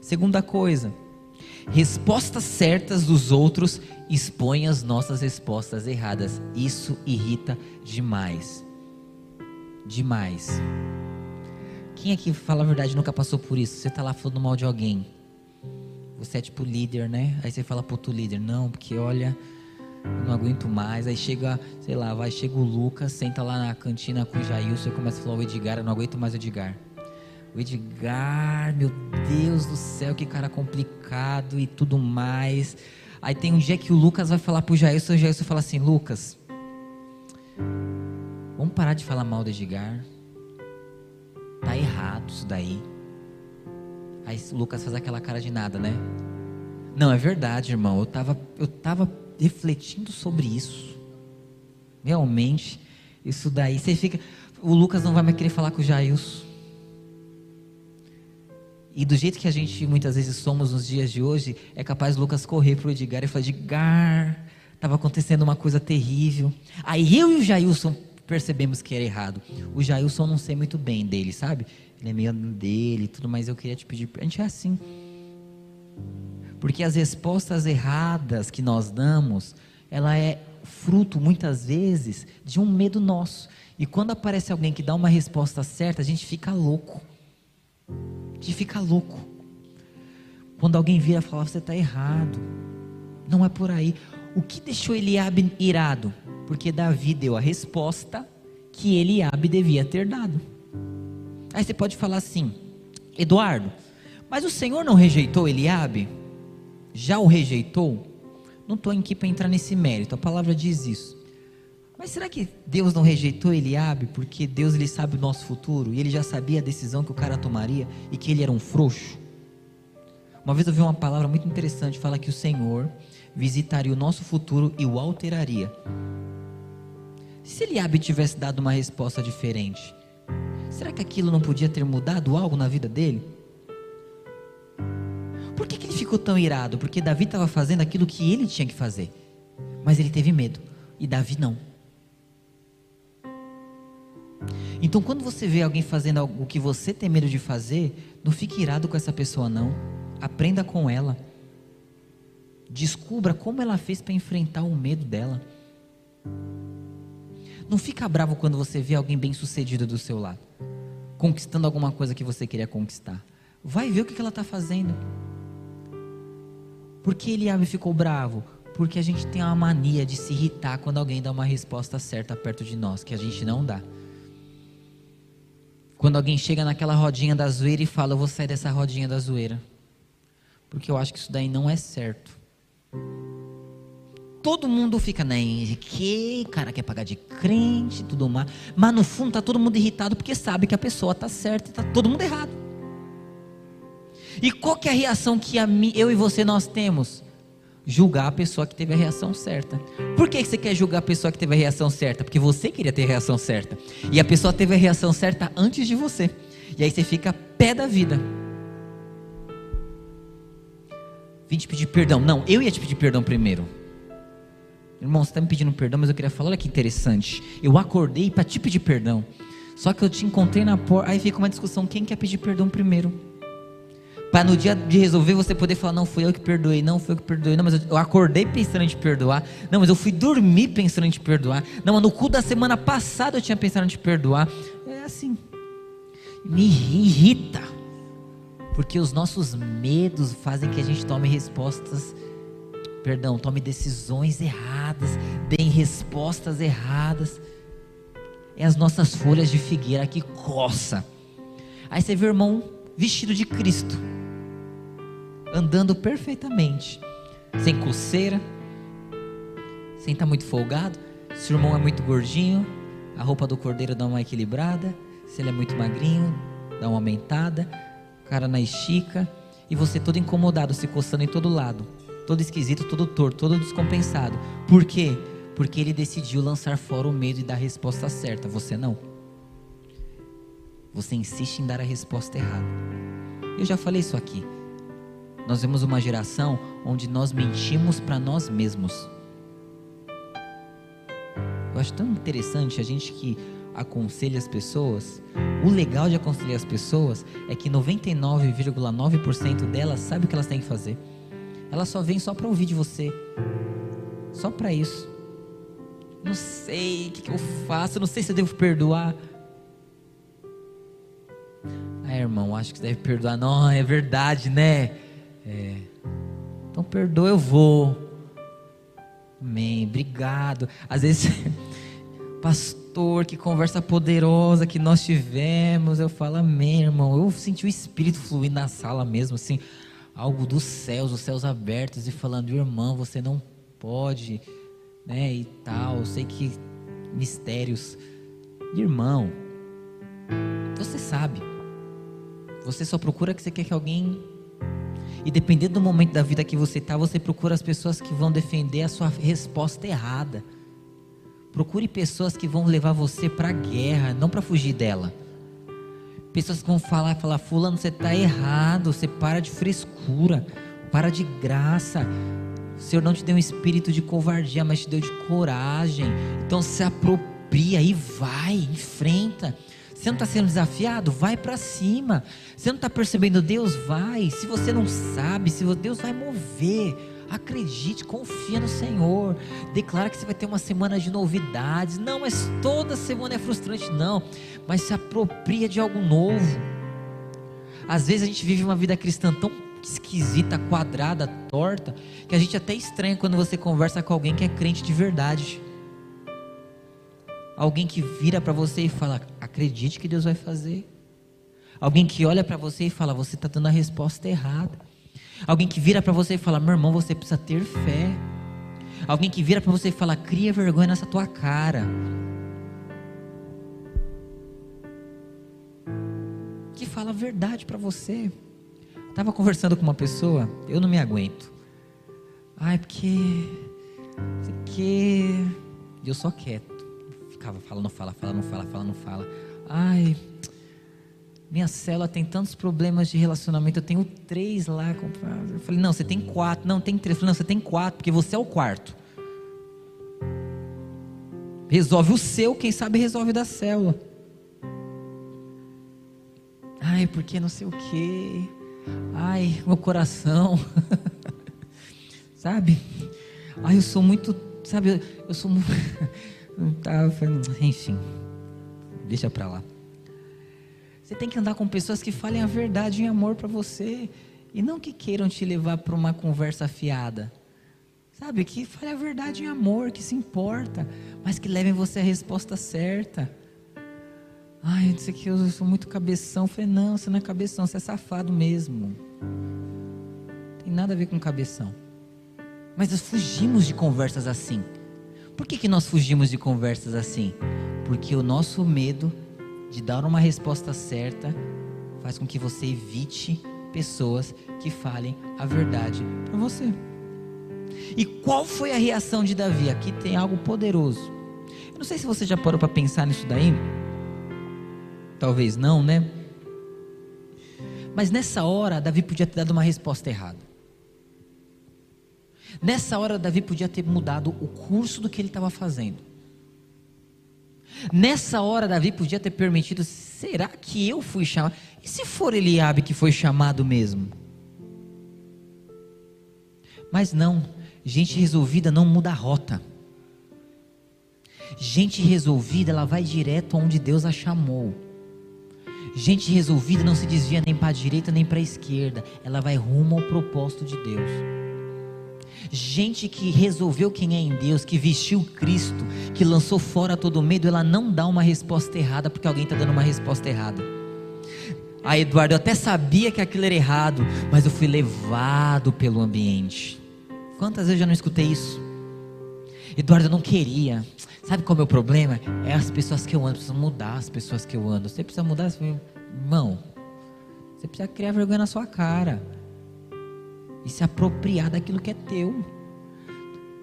Segunda coisa, respostas certas dos outros expõem as nossas respostas erradas. Isso irrita demais. Demais. Quem aqui fala a verdade nunca passou por isso? Você está lá falando mal de alguém. Você é tipo líder, né? Aí você fala pro outro líder, não, porque olha, não aguento mais. Aí chega, sei lá, vai, chega o Lucas, senta lá na cantina com o Jailson e começa a falar o Edgar, eu não aguento mais o Edgar. O Edgar, meu Deus do céu, que cara complicado e tudo mais. Aí tem um dia que o Lucas vai falar pro Jailson, o Jailson fala assim, Lucas, vamos parar de falar mal do Edgar. Tá errado isso daí. Aí o Lucas faz aquela cara de nada, né? Não, é verdade, irmão. Eu tava, eu tava refletindo sobre isso. Realmente, isso daí. Você fica. O Lucas não vai mais querer falar com o Jailson. E do jeito que a gente muitas vezes somos nos dias de hoje, é capaz Lucas correr para o Edgar e falar: Edgar, estava acontecendo uma coisa terrível. Aí eu e o Jailson percebemos que era errado. O Jailson não sei muito bem dele, sabe? Ele é meio dele tudo, mas eu queria te pedir. A gente é assim. Porque as respostas erradas que nós damos, ela é fruto muitas vezes de um medo nosso. E quando aparece alguém que dá uma resposta certa, a gente fica louco. A gente fica louco. Quando alguém vira e fala, você está errado. Não é por aí. O que deixou Eliabe irado? Porque Davi deu a resposta que Eliabe devia ter dado. Aí você pode falar assim, Eduardo, mas o Senhor não rejeitou Eliabe? já o rejeitou, não estou aqui para entrar nesse mérito, a palavra diz isso. Mas será que Deus não rejeitou Eliabe porque Deus ele sabe o nosso futuro e ele já sabia a decisão que o cara tomaria e que ele era um frouxo? Uma vez eu vi uma palavra muito interessante, fala que o Senhor visitaria o nosso futuro e o alteraria. Se Eliabe tivesse dado uma resposta diferente, será que aquilo não podia ter mudado algo na vida dele? Por que, que ele ficou tão irado? Porque Davi estava fazendo aquilo que ele tinha que fazer, mas ele teve medo e Davi não. Então, quando você vê alguém fazendo algo que você tem medo de fazer, não fique irado com essa pessoa, não. Aprenda com ela. Descubra como ela fez para enfrentar o medo dela. Não fica bravo quando você vê alguém bem sucedido do seu lado, conquistando alguma coisa que você queria conquistar. Vai ver o que ela está fazendo. Por que Eliabe ficou bravo? Porque a gente tem uma mania de se irritar quando alguém dá uma resposta certa perto de nós, que a gente não dá. Quando alguém chega naquela rodinha da zoeira e fala, eu vou sair dessa rodinha da zoeira. Porque eu acho que isso daí não é certo. Todo mundo fica, né? Que cara quer pagar de crente, tudo mais. Mas no fundo tá todo mundo irritado porque sabe que a pessoa tá certa e tá todo mundo errado. E qual que é a reação que a mim, eu e você nós temos? julgar a pessoa que teve a reação certa. Por que você quer julgar a pessoa que teve a reação certa? Porque você queria ter a reação certa. E a pessoa teve a reação certa antes de você. E aí você fica pé da vida. Vim te pedir perdão. Não, eu ia te pedir perdão primeiro. Irmão, você está me pedindo perdão, mas eu queria falar, olha que interessante. Eu acordei para te pedir perdão. Só que eu te encontrei na porta. Aí fica uma discussão: quem quer pedir perdão primeiro? Para no dia de resolver você poder falar: não, fui eu que perdoei, não, fui eu que perdoei, não, mas eu acordei pensando em te perdoar, não, mas eu fui dormir pensando em te perdoar, não, mas no cu da semana passada eu tinha pensado em te perdoar. É assim. Me irrita, porque os nossos medos fazem que a gente tome respostas, perdão, tome decisões erradas, deem respostas erradas. É as nossas folhas de figueira que coça. Aí você vê o irmão vestido de Cristo andando perfeitamente, sem coceira, sem estar tá muito folgado. Se o irmão é muito gordinho, a roupa do cordeiro dá uma equilibrada. Se ele é muito magrinho, dá uma aumentada. O cara na estica. E você todo incomodado, se coçando em todo lado. Todo esquisito, todo torto, todo descompensado. Por quê? Porque ele decidiu lançar fora o medo e dar a resposta certa. Você não. Você insiste em dar a resposta errada. Eu já falei isso aqui. Nós vemos uma geração onde nós mentimos para nós mesmos. Eu acho tão interessante a gente que aconselha as pessoas. O legal de aconselhar as pessoas é que 99,9% delas sabe o que elas têm que fazer. Elas só vêm só para ouvir de você. Só para isso. Não sei o que, que eu faço, não sei se eu devo perdoar. Ah, irmão, acho que você deve perdoar. Não, é verdade, né? É. Então perdoa, eu vou. Amém. Obrigado. Às vezes, [laughs] pastor, que conversa poderosa que nós tivemos. Eu falo, amém, irmão. Eu senti o Espírito fluindo na sala mesmo, assim, algo dos céus, os céus abertos, e falando, irmão, você não pode, né? E tal. Eu sei que mistérios. Irmão, você sabe. Você só procura que você quer que alguém e dependendo do momento da vida que você está, você procura as pessoas que vão defender a sua resposta errada. Procure pessoas que vão levar você para a guerra, não para fugir dela. Pessoas que vão falar, falar, fulano, você está errado, você para de frescura, para de graça. O Senhor não te deu um espírito de covardia, mas te deu de coragem. Então se apropria e vai, enfrenta. Você não está sendo desafiado? Vai para cima. Você não está percebendo Deus? Vai. Se você não sabe, se Deus vai mover. Acredite, confia no Senhor. Declara que você vai ter uma semana de novidades. Não, mas toda semana é frustrante, não. Mas se apropria de algo novo. Às vezes a gente vive uma vida cristã tão esquisita, quadrada, torta, que a gente até estranha quando você conversa com alguém que é crente de verdade. Alguém que vira para você e fala: acredite que Deus vai fazer. Alguém que olha para você e fala: você está dando a resposta errada. Alguém que vira para você e fala: meu irmão, você precisa ter fé. Alguém que vira para você e fala: cria vergonha nessa tua cara. Fala a verdade para você. Estava conversando com uma pessoa, eu não me aguento. Ai, porque. Porque. Eu só quieto. Ficava, fala, não fala, fala, não fala, fala, não fala. Ai, minha célula tem tantos problemas de relacionamento, eu tenho três lá. Eu falei, não, você tem quatro. Não, tem três. Eu falei, não, você tem quatro, porque você é o quarto. Resolve o seu, quem sabe resolve da célula. Ai, porque não sei o quê. Ai, meu coração. [laughs] sabe? Ai, eu sou muito. Sabe, eu sou muito. [laughs] tá, enfim, deixa pra lá. Você tem que andar com pessoas que falem a verdade em amor para você e não que queiram te levar para uma conversa fiada. Sabe, que fale a verdade em amor, que se importa, mas que levem você a resposta certa. Ai, eu disse que eu sou muito cabeção. Eu falei, não, você não é cabeção, você é safado mesmo. Tem nada a ver com cabeção. Mas nós fugimos de conversas assim. Por que, que nós fugimos de conversas assim? Porque o nosso medo de dar uma resposta certa faz com que você evite pessoas que falem a verdade para você. E qual foi a reação de Davi? Aqui tem algo poderoso. Eu não sei se você já parou para pensar nisso daí. Talvez não, né? Mas nessa hora, Davi podia ter dado uma resposta errada. Nessa hora, Davi podia ter mudado o curso do que ele estava fazendo. Nessa hora, Davi podia ter permitido: será que eu fui chamado? E se for Eliabe que foi chamado mesmo? Mas não, gente resolvida não muda a rota. Gente resolvida, ela vai direto onde Deus a chamou. Gente resolvida não se desvia nem para a direita nem para a esquerda, ela vai rumo ao propósito de Deus. Gente que resolveu quem é em Deus, que vestiu Cristo, que lançou fora todo medo, ela não dá uma resposta errada porque alguém está dando uma resposta errada. Ah, Eduardo, eu até sabia que aquilo era errado, mas eu fui levado pelo ambiente. Quantas vezes eu já não escutei isso? Eduardo, eu não queria. Sabe qual é o meu problema? É as pessoas que eu ando. Preciso mudar as pessoas que eu ando. Você precisa mudar. Irmão, você precisa criar vergonha na sua cara e se apropriar daquilo que é teu.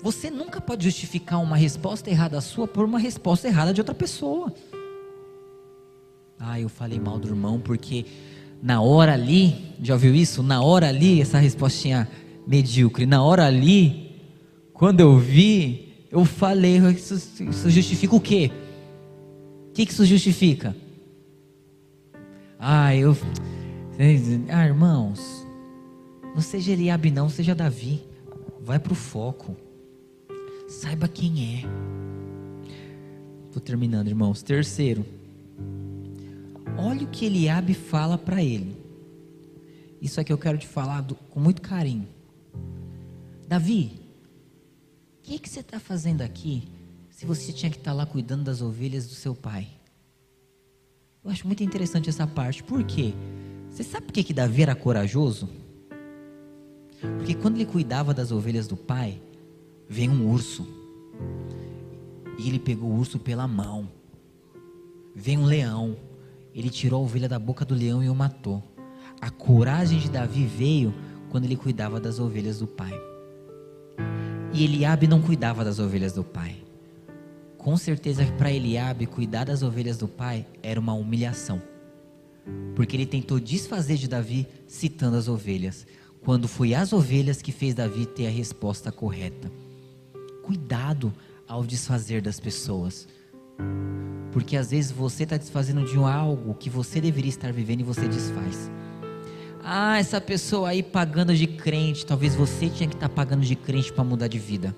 Você nunca pode justificar uma resposta errada sua por uma resposta errada de outra pessoa. Ah, eu falei mal do irmão porque na hora ali, já ouviu isso? Na hora ali, essa respostinha medíocre. Na hora ali, quando eu vi, eu falei, isso, isso justifica o quê? O que, que isso justifica? Ah, eu. Ah, irmãos, não seja Eliabe, não, seja Davi. Vai para o foco. Saiba quem é. Estou terminando, irmãos. Terceiro, olha o que Eliabe fala para ele. Isso aqui eu quero te falar do, com muito carinho. Davi, que, que você está fazendo aqui se você tinha que estar tá lá cuidando das ovelhas do seu pai? Eu acho muito interessante essa parte. Por quê? Você sabe por que, que Davi era corajoso? Porque quando ele cuidava das ovelhas do pai, veio um urso. E ele pegou o urso pela mão. Veio um leão. Ele tirou a ovelha da boca do leão e o matou. A coragem de Davi veio quando ele cuidava das ovelhas do pai. E Eliabe não cuidava das ovelhas do pai. Com certeza para Eliabe cuidar das ovelhas do pai era uma humilhação. Porque ele tentou desfazer de Davi citando as ovelhas quando foi as ovelhas que fez Davi ter a resposta correta. Cuidado ao desfazer das pessoas. Porque às vezes você está desfazendo de algo que você deveria estar vivendo e você desfaz. Ah, essa pessoa aí pagando de crente, talvez você tinha que estar tá pagando de crente para mudar de vida.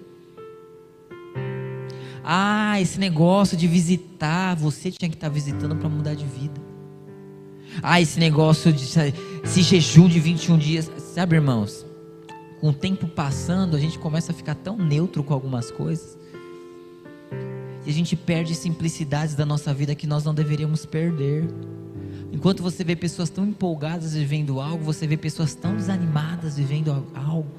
Ah, esse negócio de visitar, você tinha que estar tá visitando para mudar de vida. Ah, esse negócio de esse jejum de 21 dias, sabe, irmãos? Com o tempo passando, a gente começa a ficar tão neutro com algumas coisas. E a gente perde simplicidades da nossa vida que nós não deveríamos perder. Enquanto você vê pessoas tão empolgadas vivendo algo, você vê pessoas tão desanimadas vivendo algo.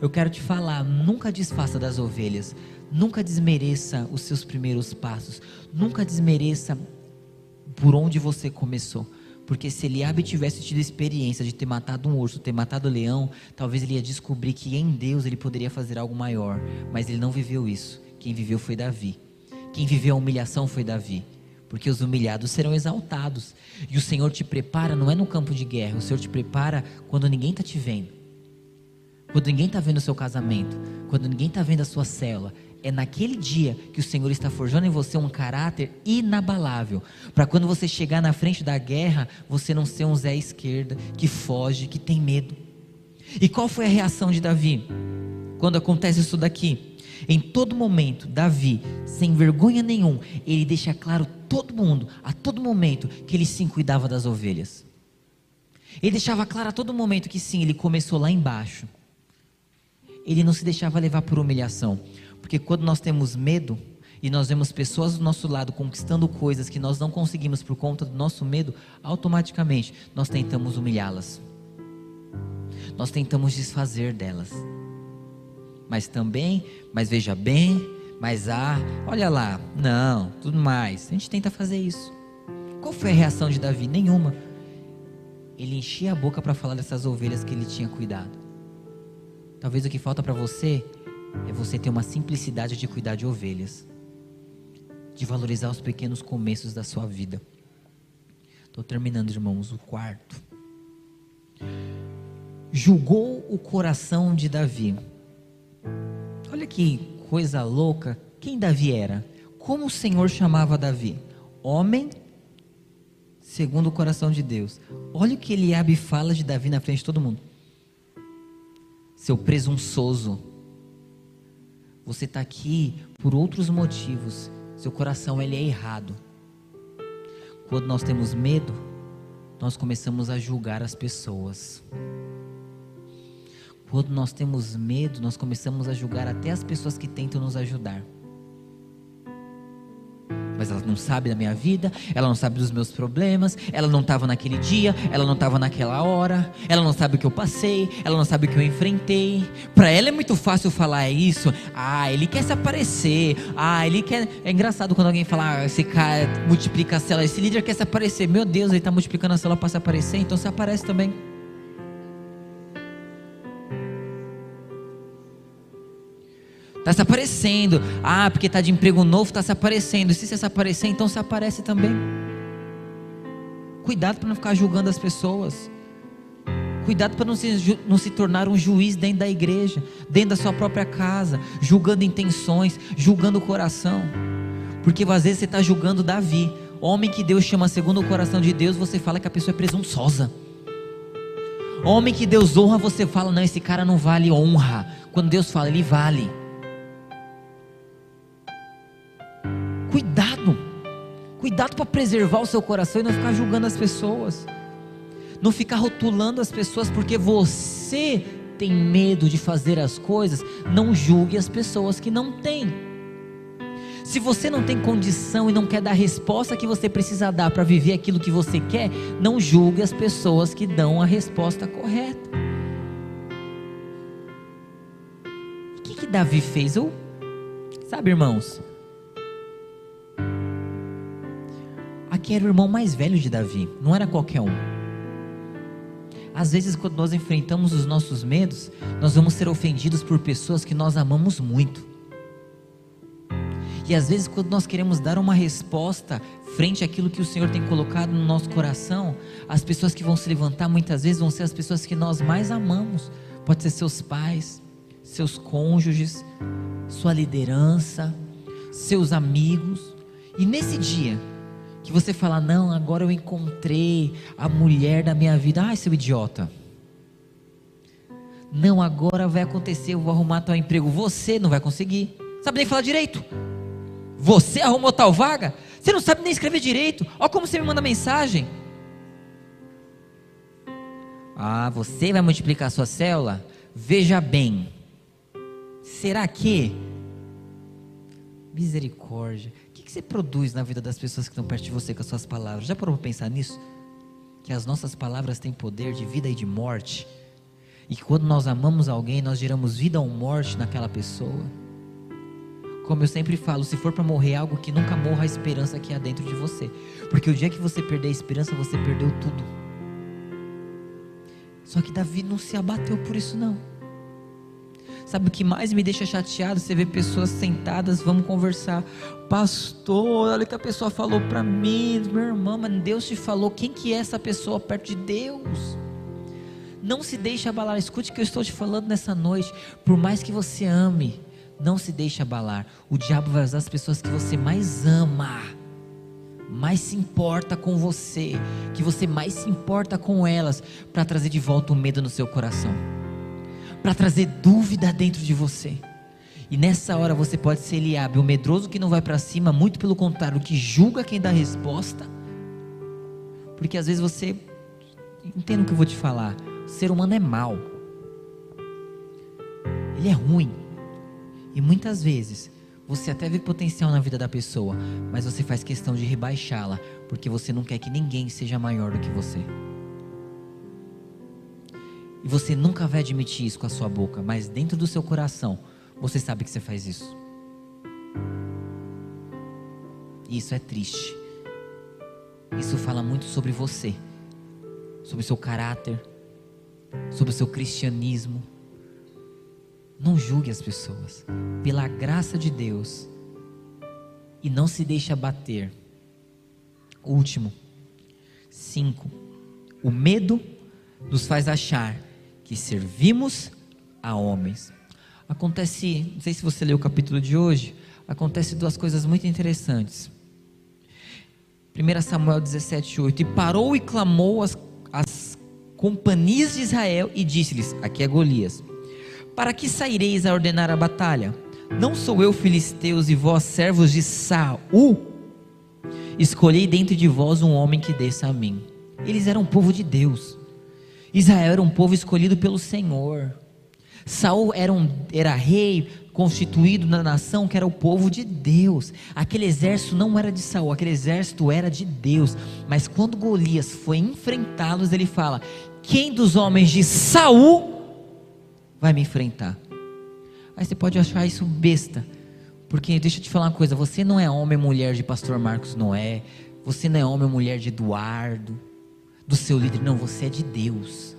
Eu quero te falar, nunca desfaça das ovelhas, nunca desmereça os seus primeiros passos, nunca desmereça por onde você começou Porque se Eliabe tivesse tido experiência de ter matado um urso, ter matado um leão, talvez ele ia descobrir que em Deus ele poderia fazer algo maior. Mas ele não viveu isso. Quem viveu foi Davi. Quem viveu a humilhação foi Davi. Porque os humilhados serão exaltados. E o Senhor te prepara, não é no campo de guerra, o Senhor te prepara quando ninguém está te vendo. Quando ninguém está vendo o seu casamento, quando ninguém está vendo a sua célula, é naquele dia que o Senhor está forjando em você um caráter inabalável, para quando você chegar na frente da guerra, você não ser um Zé esquerda que foge, que tem medo. E qual foi a reação de Davi quando acontece isso daqui? Em todo momento, Davi, sem vergonha nenhum, ele deixa claro todo mundo, a todo momento, que ele sim cuidava das ovelhas. Ele deixava claro a todo momento que sim, ele começou lá embaixo. Ele não se deixava levar por humilhação. Porque quando nós temos medo e nós vemos pessoas do nosso lado conquistando coisas que nós não conseguimos por conta do nosso medo, automaticamente nós tentamos humilhá-las. Nós tentamos desfazer delas. Mas também, mas veja bem, mas ah, olha lá, não, tudo mais. A gente tenta fazer isso. Qual foi a reação de Davi? Nenhuma. Ele enchia a boca para falar dessas ovelhas que ele tinha cuidado. Talvez o que falta para você é você ter uma simplicidade de cuidar de ovelhas, de valorizar os pequenos começos da sua vida. Estou terminando, irmãos, o quarto. Julgou o coração de Davi. Olha que coisa louca. Quem Davi era? Como o Senhor chamava Davi? Homem segundo o coração de Deus. Olha o que Eliabe fala de Davi na frente de todo mundo. Seu presunçoso você está aqui por outros motivos. Seu coração ele é errado. Quando nós temos medo, nós começamos a julgar as pessoas. Quando nós temos medo, nós começamos a julgar até as pessoas que tentam nos ajudar mas ela não sabe da minha vida, ela não sabe dos meus problemas, ela não estava naquele dia, ela não estava naquela hora, ela não sabe o que eu passei, ela não sabe o que eu enfrentei. Para ela é muito fácil falar isso. Ah, ele quer se aparecer. Ah, ele quer. É engraçado quando alguém fala, ah, esse cara multiplica a célula, esse líder quer se aparecer. Meu Deus, ele está multiplicando a célula para se aparecer, então se aparece também. Está se aparecendo. Ah, porque está de emprego novo, está se aparecendo. Se você se aparecer, então se aparece também. Cuidado para não ficar julgando as pessoas. Cuidado para não se, não se tornar um juiz dentro da igreja, dentro da sua própria casa, julgando intenções, julgando o coração. Porque às vezes você está julgando Davi, homem que Deus chama segundo o coração de Deus, você fala que a pessoa é presunçosa. Homem que Deus honra, você fala, não, esse cara não vale honra. Quando Deus fala, ele vale. Cuidado. Cuidado para preservar o seu coração e não ficar julgando as pessoas. Não ficar rotulando as pessoas porque você tem medo de fazer as coisas. Não julgue as pessoas que não têm. Se você não tem condição e não quer dar a resposta que você precisa dar para viver aquilo que você quer, não julgue as pessoas que dão a resposta correta. O que, que Davi fez? Eu, sabe, irmãos, Aqui era o irmão mais velho de Davi, não era qualquer um. Às vezes, quando nós enfrentamos os nossos medos, nós vamos ser ofendidos por pessoas que nós amamos muito. E às vezes, quando nós queremos dar uma resposta frente àquilo que o Senhor tem colocado no nosso coração, as pessoas que vão se levantar muitas vezes vão ser as pessoas que nós mais amamos. Pode ser seus pais, seus cônjuges, sua liderança, seus amigos. E nesse dia, que você fala, não, agora eu encontrei a mulher da minha vida. Ai, seu idiota. Não, agora vai acontecer, eu vou arrumar tal emprego. Você não vai conseguir. Sabe nem falar direito. Você arrumou tal vaga? Você não sabe nem escrever direito. Olha como você me manda mensagem. Ah, você vai multiplicar a sua célula? Veja bem. Será que? Misericórdia você produz na vida das pessoas que estão perto de você com as suas palavras? Já parou para pensar nisso? Que as nossas palavras têm poder de vida e de morte. E que quando nós amamos alguém, nós geramos vida ou morte naquela pessoa. Como eu sempre falo, se for para morrer algo que nunca morra a esperança que há dentro de você. Porque o dia que você perder a esperança, você perdeu tudo. Só que Davi não se abateu por isso não. Sabe o que mais me deixa chateado? Você vê pessoas sentadas, vamos conversar. Pastor, olha o que a pessoa falou para mim, meu irmão, mas Deus te falou. Quem que é essa pessoa perto de Deus? Não se deixe abalar. Escute o que eu estou te falando nessa noite. Por mais que você ame, não se deixe abalar. O diabo vai usar as pessoas que você mais ama, mais se importa com você, que você mais se importa com elas, para trazer de volta o medo no seu coração, para trazer dúvida dentro de você. E nessa hora você pode ser Eliabe, o medroso que não vai para cima, muito pelo contrário, que julga quem dá resposta. Porque às vezes você entende o que eu vou te falar. O ser humano é mau. Ele é ruim. E muitas vezes você até vê potencial na vida da pessoa, mas você faz questão de rebaixá-la, porque você não quer que ninguém seja maior do que você. E você nunca vai admitir isso com a sua boca, mas dentro do seu coração, você sabe que você faz isso. Isso é triste. Isso fala muito sobre você, sobre o seu caráter, sobre o seu cristianismo não julgue as pessoas. Pela graça de Deus. E não se deixe abater. Último. Cinco. O medo nos faz achar que servimos a homens. Acontece, não sei se você leu o capítulo de hoje, acontece duas coisas muito interessantes. 1 Samuel 17, 8. E parou e clamou as, as companhias de Israel e disse-lhes: Aqui é Golias para que saireis a ordenar a batalha? Não sou eu filisteus e vós servos de Saul? Escolhei dentro de vós um homem que desça a mim. Eles eram povo de Deus. Israel era um povo escolhido pelo Senhor. Saul era, um, era rei constituído na nação que era o povo de Deus. Aquele exército não era de Saul, aquele exército era de Deus. Mas quando Golias foi enfrentá-los, ele fala: Quem dos homens de Saul vai me enfrentar. Aí você pode achar isso besta, porque deixa eu te falar uma coisa: você não é homem ou mulher de Pastor Marcos Noé, você não é homem ou mulher de Eduardo, do seu líder, não, você é de Deus.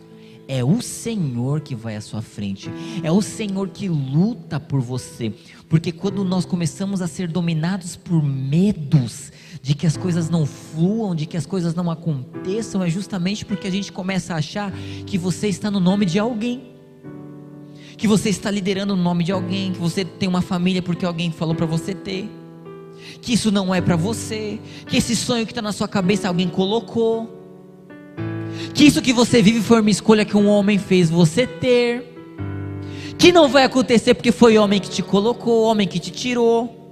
É o Senhor que vai à sua frente, é o Senhor que luta por você, porque quando nós começamos a ser dominados por medos, de que as coisas não fluam, de que as coisas não aconteçam, é justamente porque a gente começa a achar que você está no nome de alguém. Que você está liderando o nome de alguém, que você tem uma família porque alguém falou para você ter, que isso não é para você, que esse sonho que está na sua cabeça alguém colocou, que isso que você vive foi uma escolha que um homem fez você ter, que não vai acontecer porque foi homem que te colocou, homem que te tirou.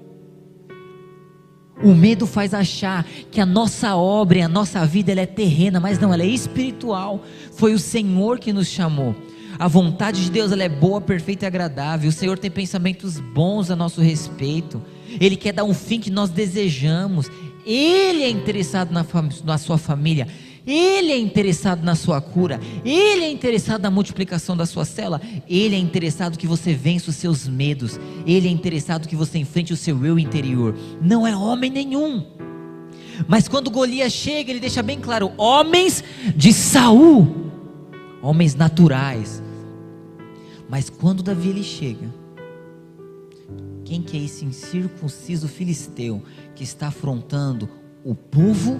O medo faz achar que a nossa obra, a nossa vida, ela é terrena, mas não, ela é espiritual. Foi o Senhor que nos chamou. A vontade de Deus ela é boa, perfeita e agradável. O Senhor tem pensamentos bons a nosso respeito. Ele quer dar um fim que nós desejamos. Ele é interessado na, na sua família. Ele é interessado na sua cura. Ele é interessado na multiplicação da sua célula. Ele é interessado que você vença os seus medos. Ele é interessado que você enfrente o seu eu interior. Não é homem nenhum. Mas quando Golias chega, ele deixa bem claro: homens de Saul, homens naturais, mas quando Davi ele chega, quem que é esse incircunciso filisteu que está afrontando o povo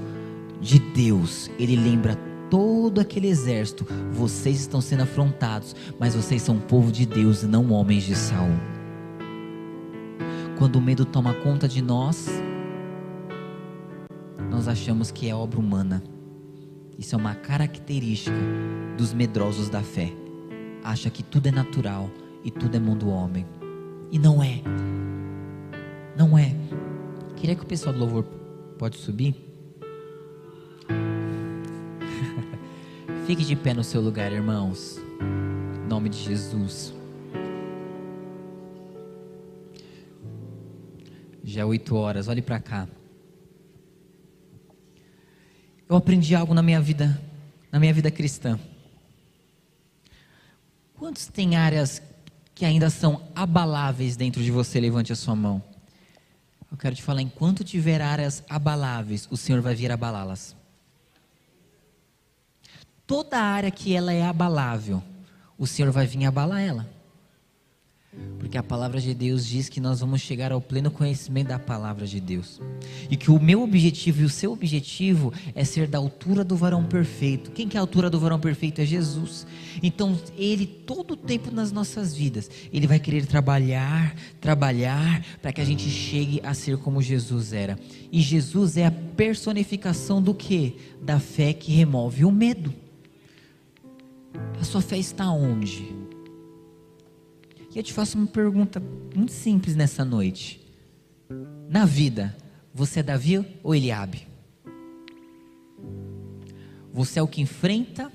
de Deus? Ele lembra todo aquele exército: vocês estão sendo afrontados, mas vocês são povo de Deus e não homens de Saul. Quando o medo toma conta de nós, nós achamos que é obra humana. Isso é uma característica dos medrosos da fé acha que tudo é natural e tudo é mundo homem. E não é. Não é. Queria que o pessoal do louvor pode subir. [laughs] Fique de pé no seu lugar, irmãos. Em nome de Jesus. Já é oito horas, olhe para cá. Eu aprendi algo na minha vida, na minha vida cristã. Quantos têm áreas que ainda são abaláveis dentro de você? Levante a sua mão. Eu quero te falar, enquanto tiver áreas abaláveis, o Senhor vai vir abalá-las. Toda área que ela é abalável, o Senhor vai vir abalar ela. Porque a palavra de Deus diz que nós vamos chegar ao pleno conhecimento da palavra de Deus. E que o meu objetivo e o seu objetivo é ser da altura do varão perfeito. Quem que é a altura do varão perfeito? É Jesus. Então, ele todo o tempo nas nossas vidas, ele vai querer trabalhar, trabalhar para que a gente chegue a ser como Jesus era. E Jesus é a personificação do que? Da fé que remove o medo. A sua fé está onde? E eu te faço uma pergunta muito simples nessa noite. Na vida, você é Davi ou Eliabe? Você é o que enfrenta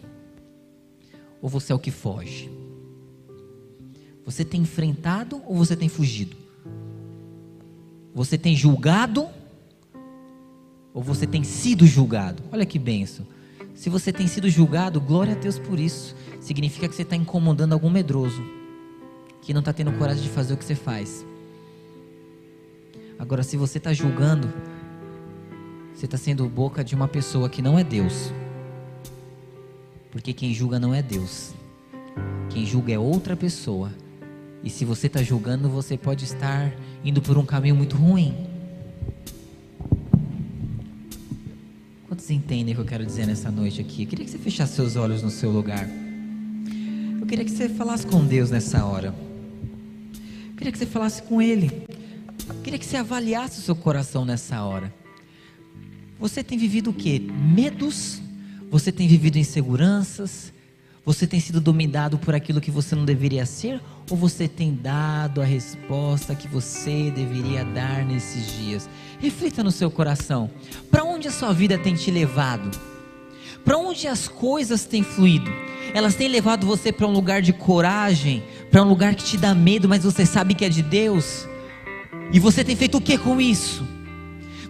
ou você é o que foge? Você tem enfrentado ou você tem fugido? Você tem julgado ou você tem sido julgado? Olha que benção. Se você tem sido julgado, glória a Deus por isso. Significa que você está incomodando algum medroso que não está tendo coragem de fazer o que você faz. Agora, se você está julgando, você está sendo boca de uma pessoa que não é Deus. Porque quem julga não é Deus. Quem julga é outra pessoa. E se você está julgando, você pode estar indo por um caminho muito ruim. Quantos entendem o que eu quero dizer nessa noite aqui? Eu queria que você fechasse seus olhos no seu lugar. Eu queria que você falasse com Deus nessa hora queria que você falasse com Ele. Eu queria que você avaliasse o seu coração nessa hora. Você tem vivido o que? Medos? Você tem vivido inseguranças? Você tem sido dominado por aquilo que você não deveria ser? Ou você tem dado a resposta que você deveria dar nesses dias? Reflita no seu coração. Para onde a sua vida tem te levado? Para onde as coisas têm fluído? Elas têm levado você para um lugar de coragem, para um lugar que te dá medo, mas você sabe que é de Deus. E você tem feito o que com isso?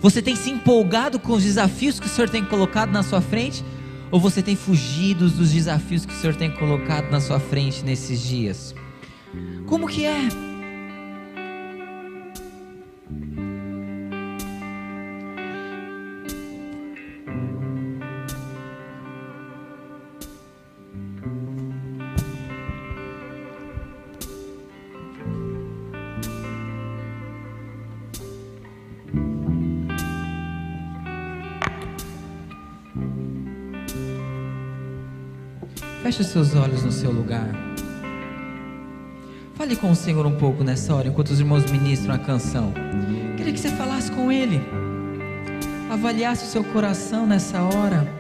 Você tem se empolgado com os desafios que o Senhor tem colocado na sua frente? Ou você tem fugido dos desafios que o Senhor tem colocado na sua frente nesses dias? Como que é? Feche seus olhos no seu lugar. Fale com o Senhor um pouco nessa hora, enquanto os irmãos ministram a canção. Queria que você falasse com Ele, avaliasse o seu coração nessa hora.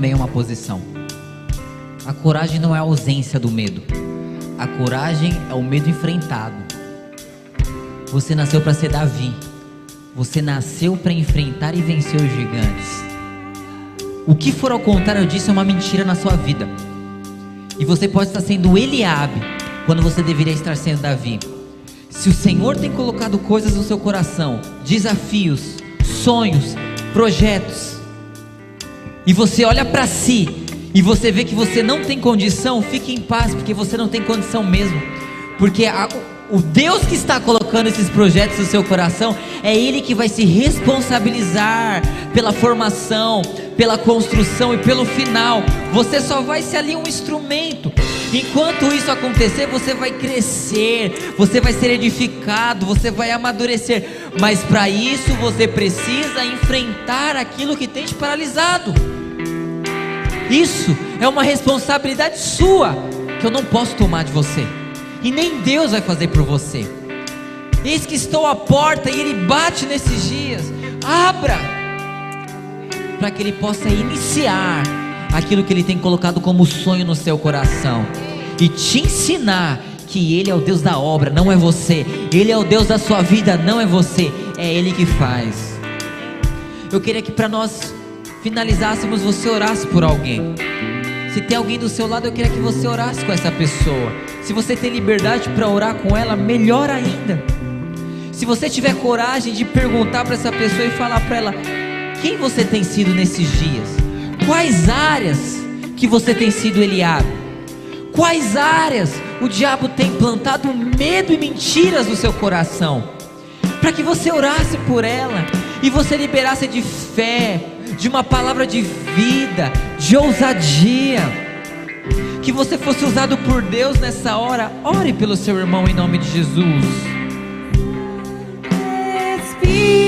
Também é uma posição. A coragem não é a ausência do medo, a coragem é o medo enfrentado. Você nasceu para ser Davi, você nasceu para enfrentar e vencer os gigantes. O que for ao contrário disso é uma mentira na sua vida. E você pode estar sendo Eliabe quando você deveria estar sendo Davi. Se o Senhor tem colocado coisas no seu coração, desafios, sonhos, projetos, e você olha para si e você vê que você não tem condição, fique em paz, porque você não tem condição mesmo. Porque a, o Deus que está colocando esses projetos no seu coração é Ele que vai se responsabilizar pela formação, pela construção e pelo final. Você só vai ser ali um instrumento. Enquanto isso acontecer, você vai crescer, você vai ser edificado, você vai amadurecer. Mas para isso você precisa enfrentar aquilo que tem te paralisado. Isso é uma responsabilidade sua que eu não posso tomar de você. E nem Deus vai fazer por você. Eis que estou à porta e Ele bate nesses dias. Abra para que Ele possa iniciar aquilo que Ele tem colocado como sonho no seu coração e te ensinar que Ele é o Deus da obra, não é você. Ele é o Deus da sua vida, não é você. É Ele que faz. Eu queria que para nós finalizássemos, você orasse por alguém. Se tem alguém do seu lado, eu queria que você orasse com essa pessoa. Se você tem liberdade para orar com ela, melhor ainda. Se você tiver coragem de perguntar para essa pessoa e falar para ela: quem você tem sido nesses dias? Quais áreas que você tem sido eliado? Quais áreas o diabo tem plantado medo e mentiras no seu coração? Para que você orasse por ela e você liberasse de fé, de uma palavra de vida, de ousadia. Que você fosse usado por Deus nessa hora. Ore pelo seu irmão em nome de Jesus. Espírito.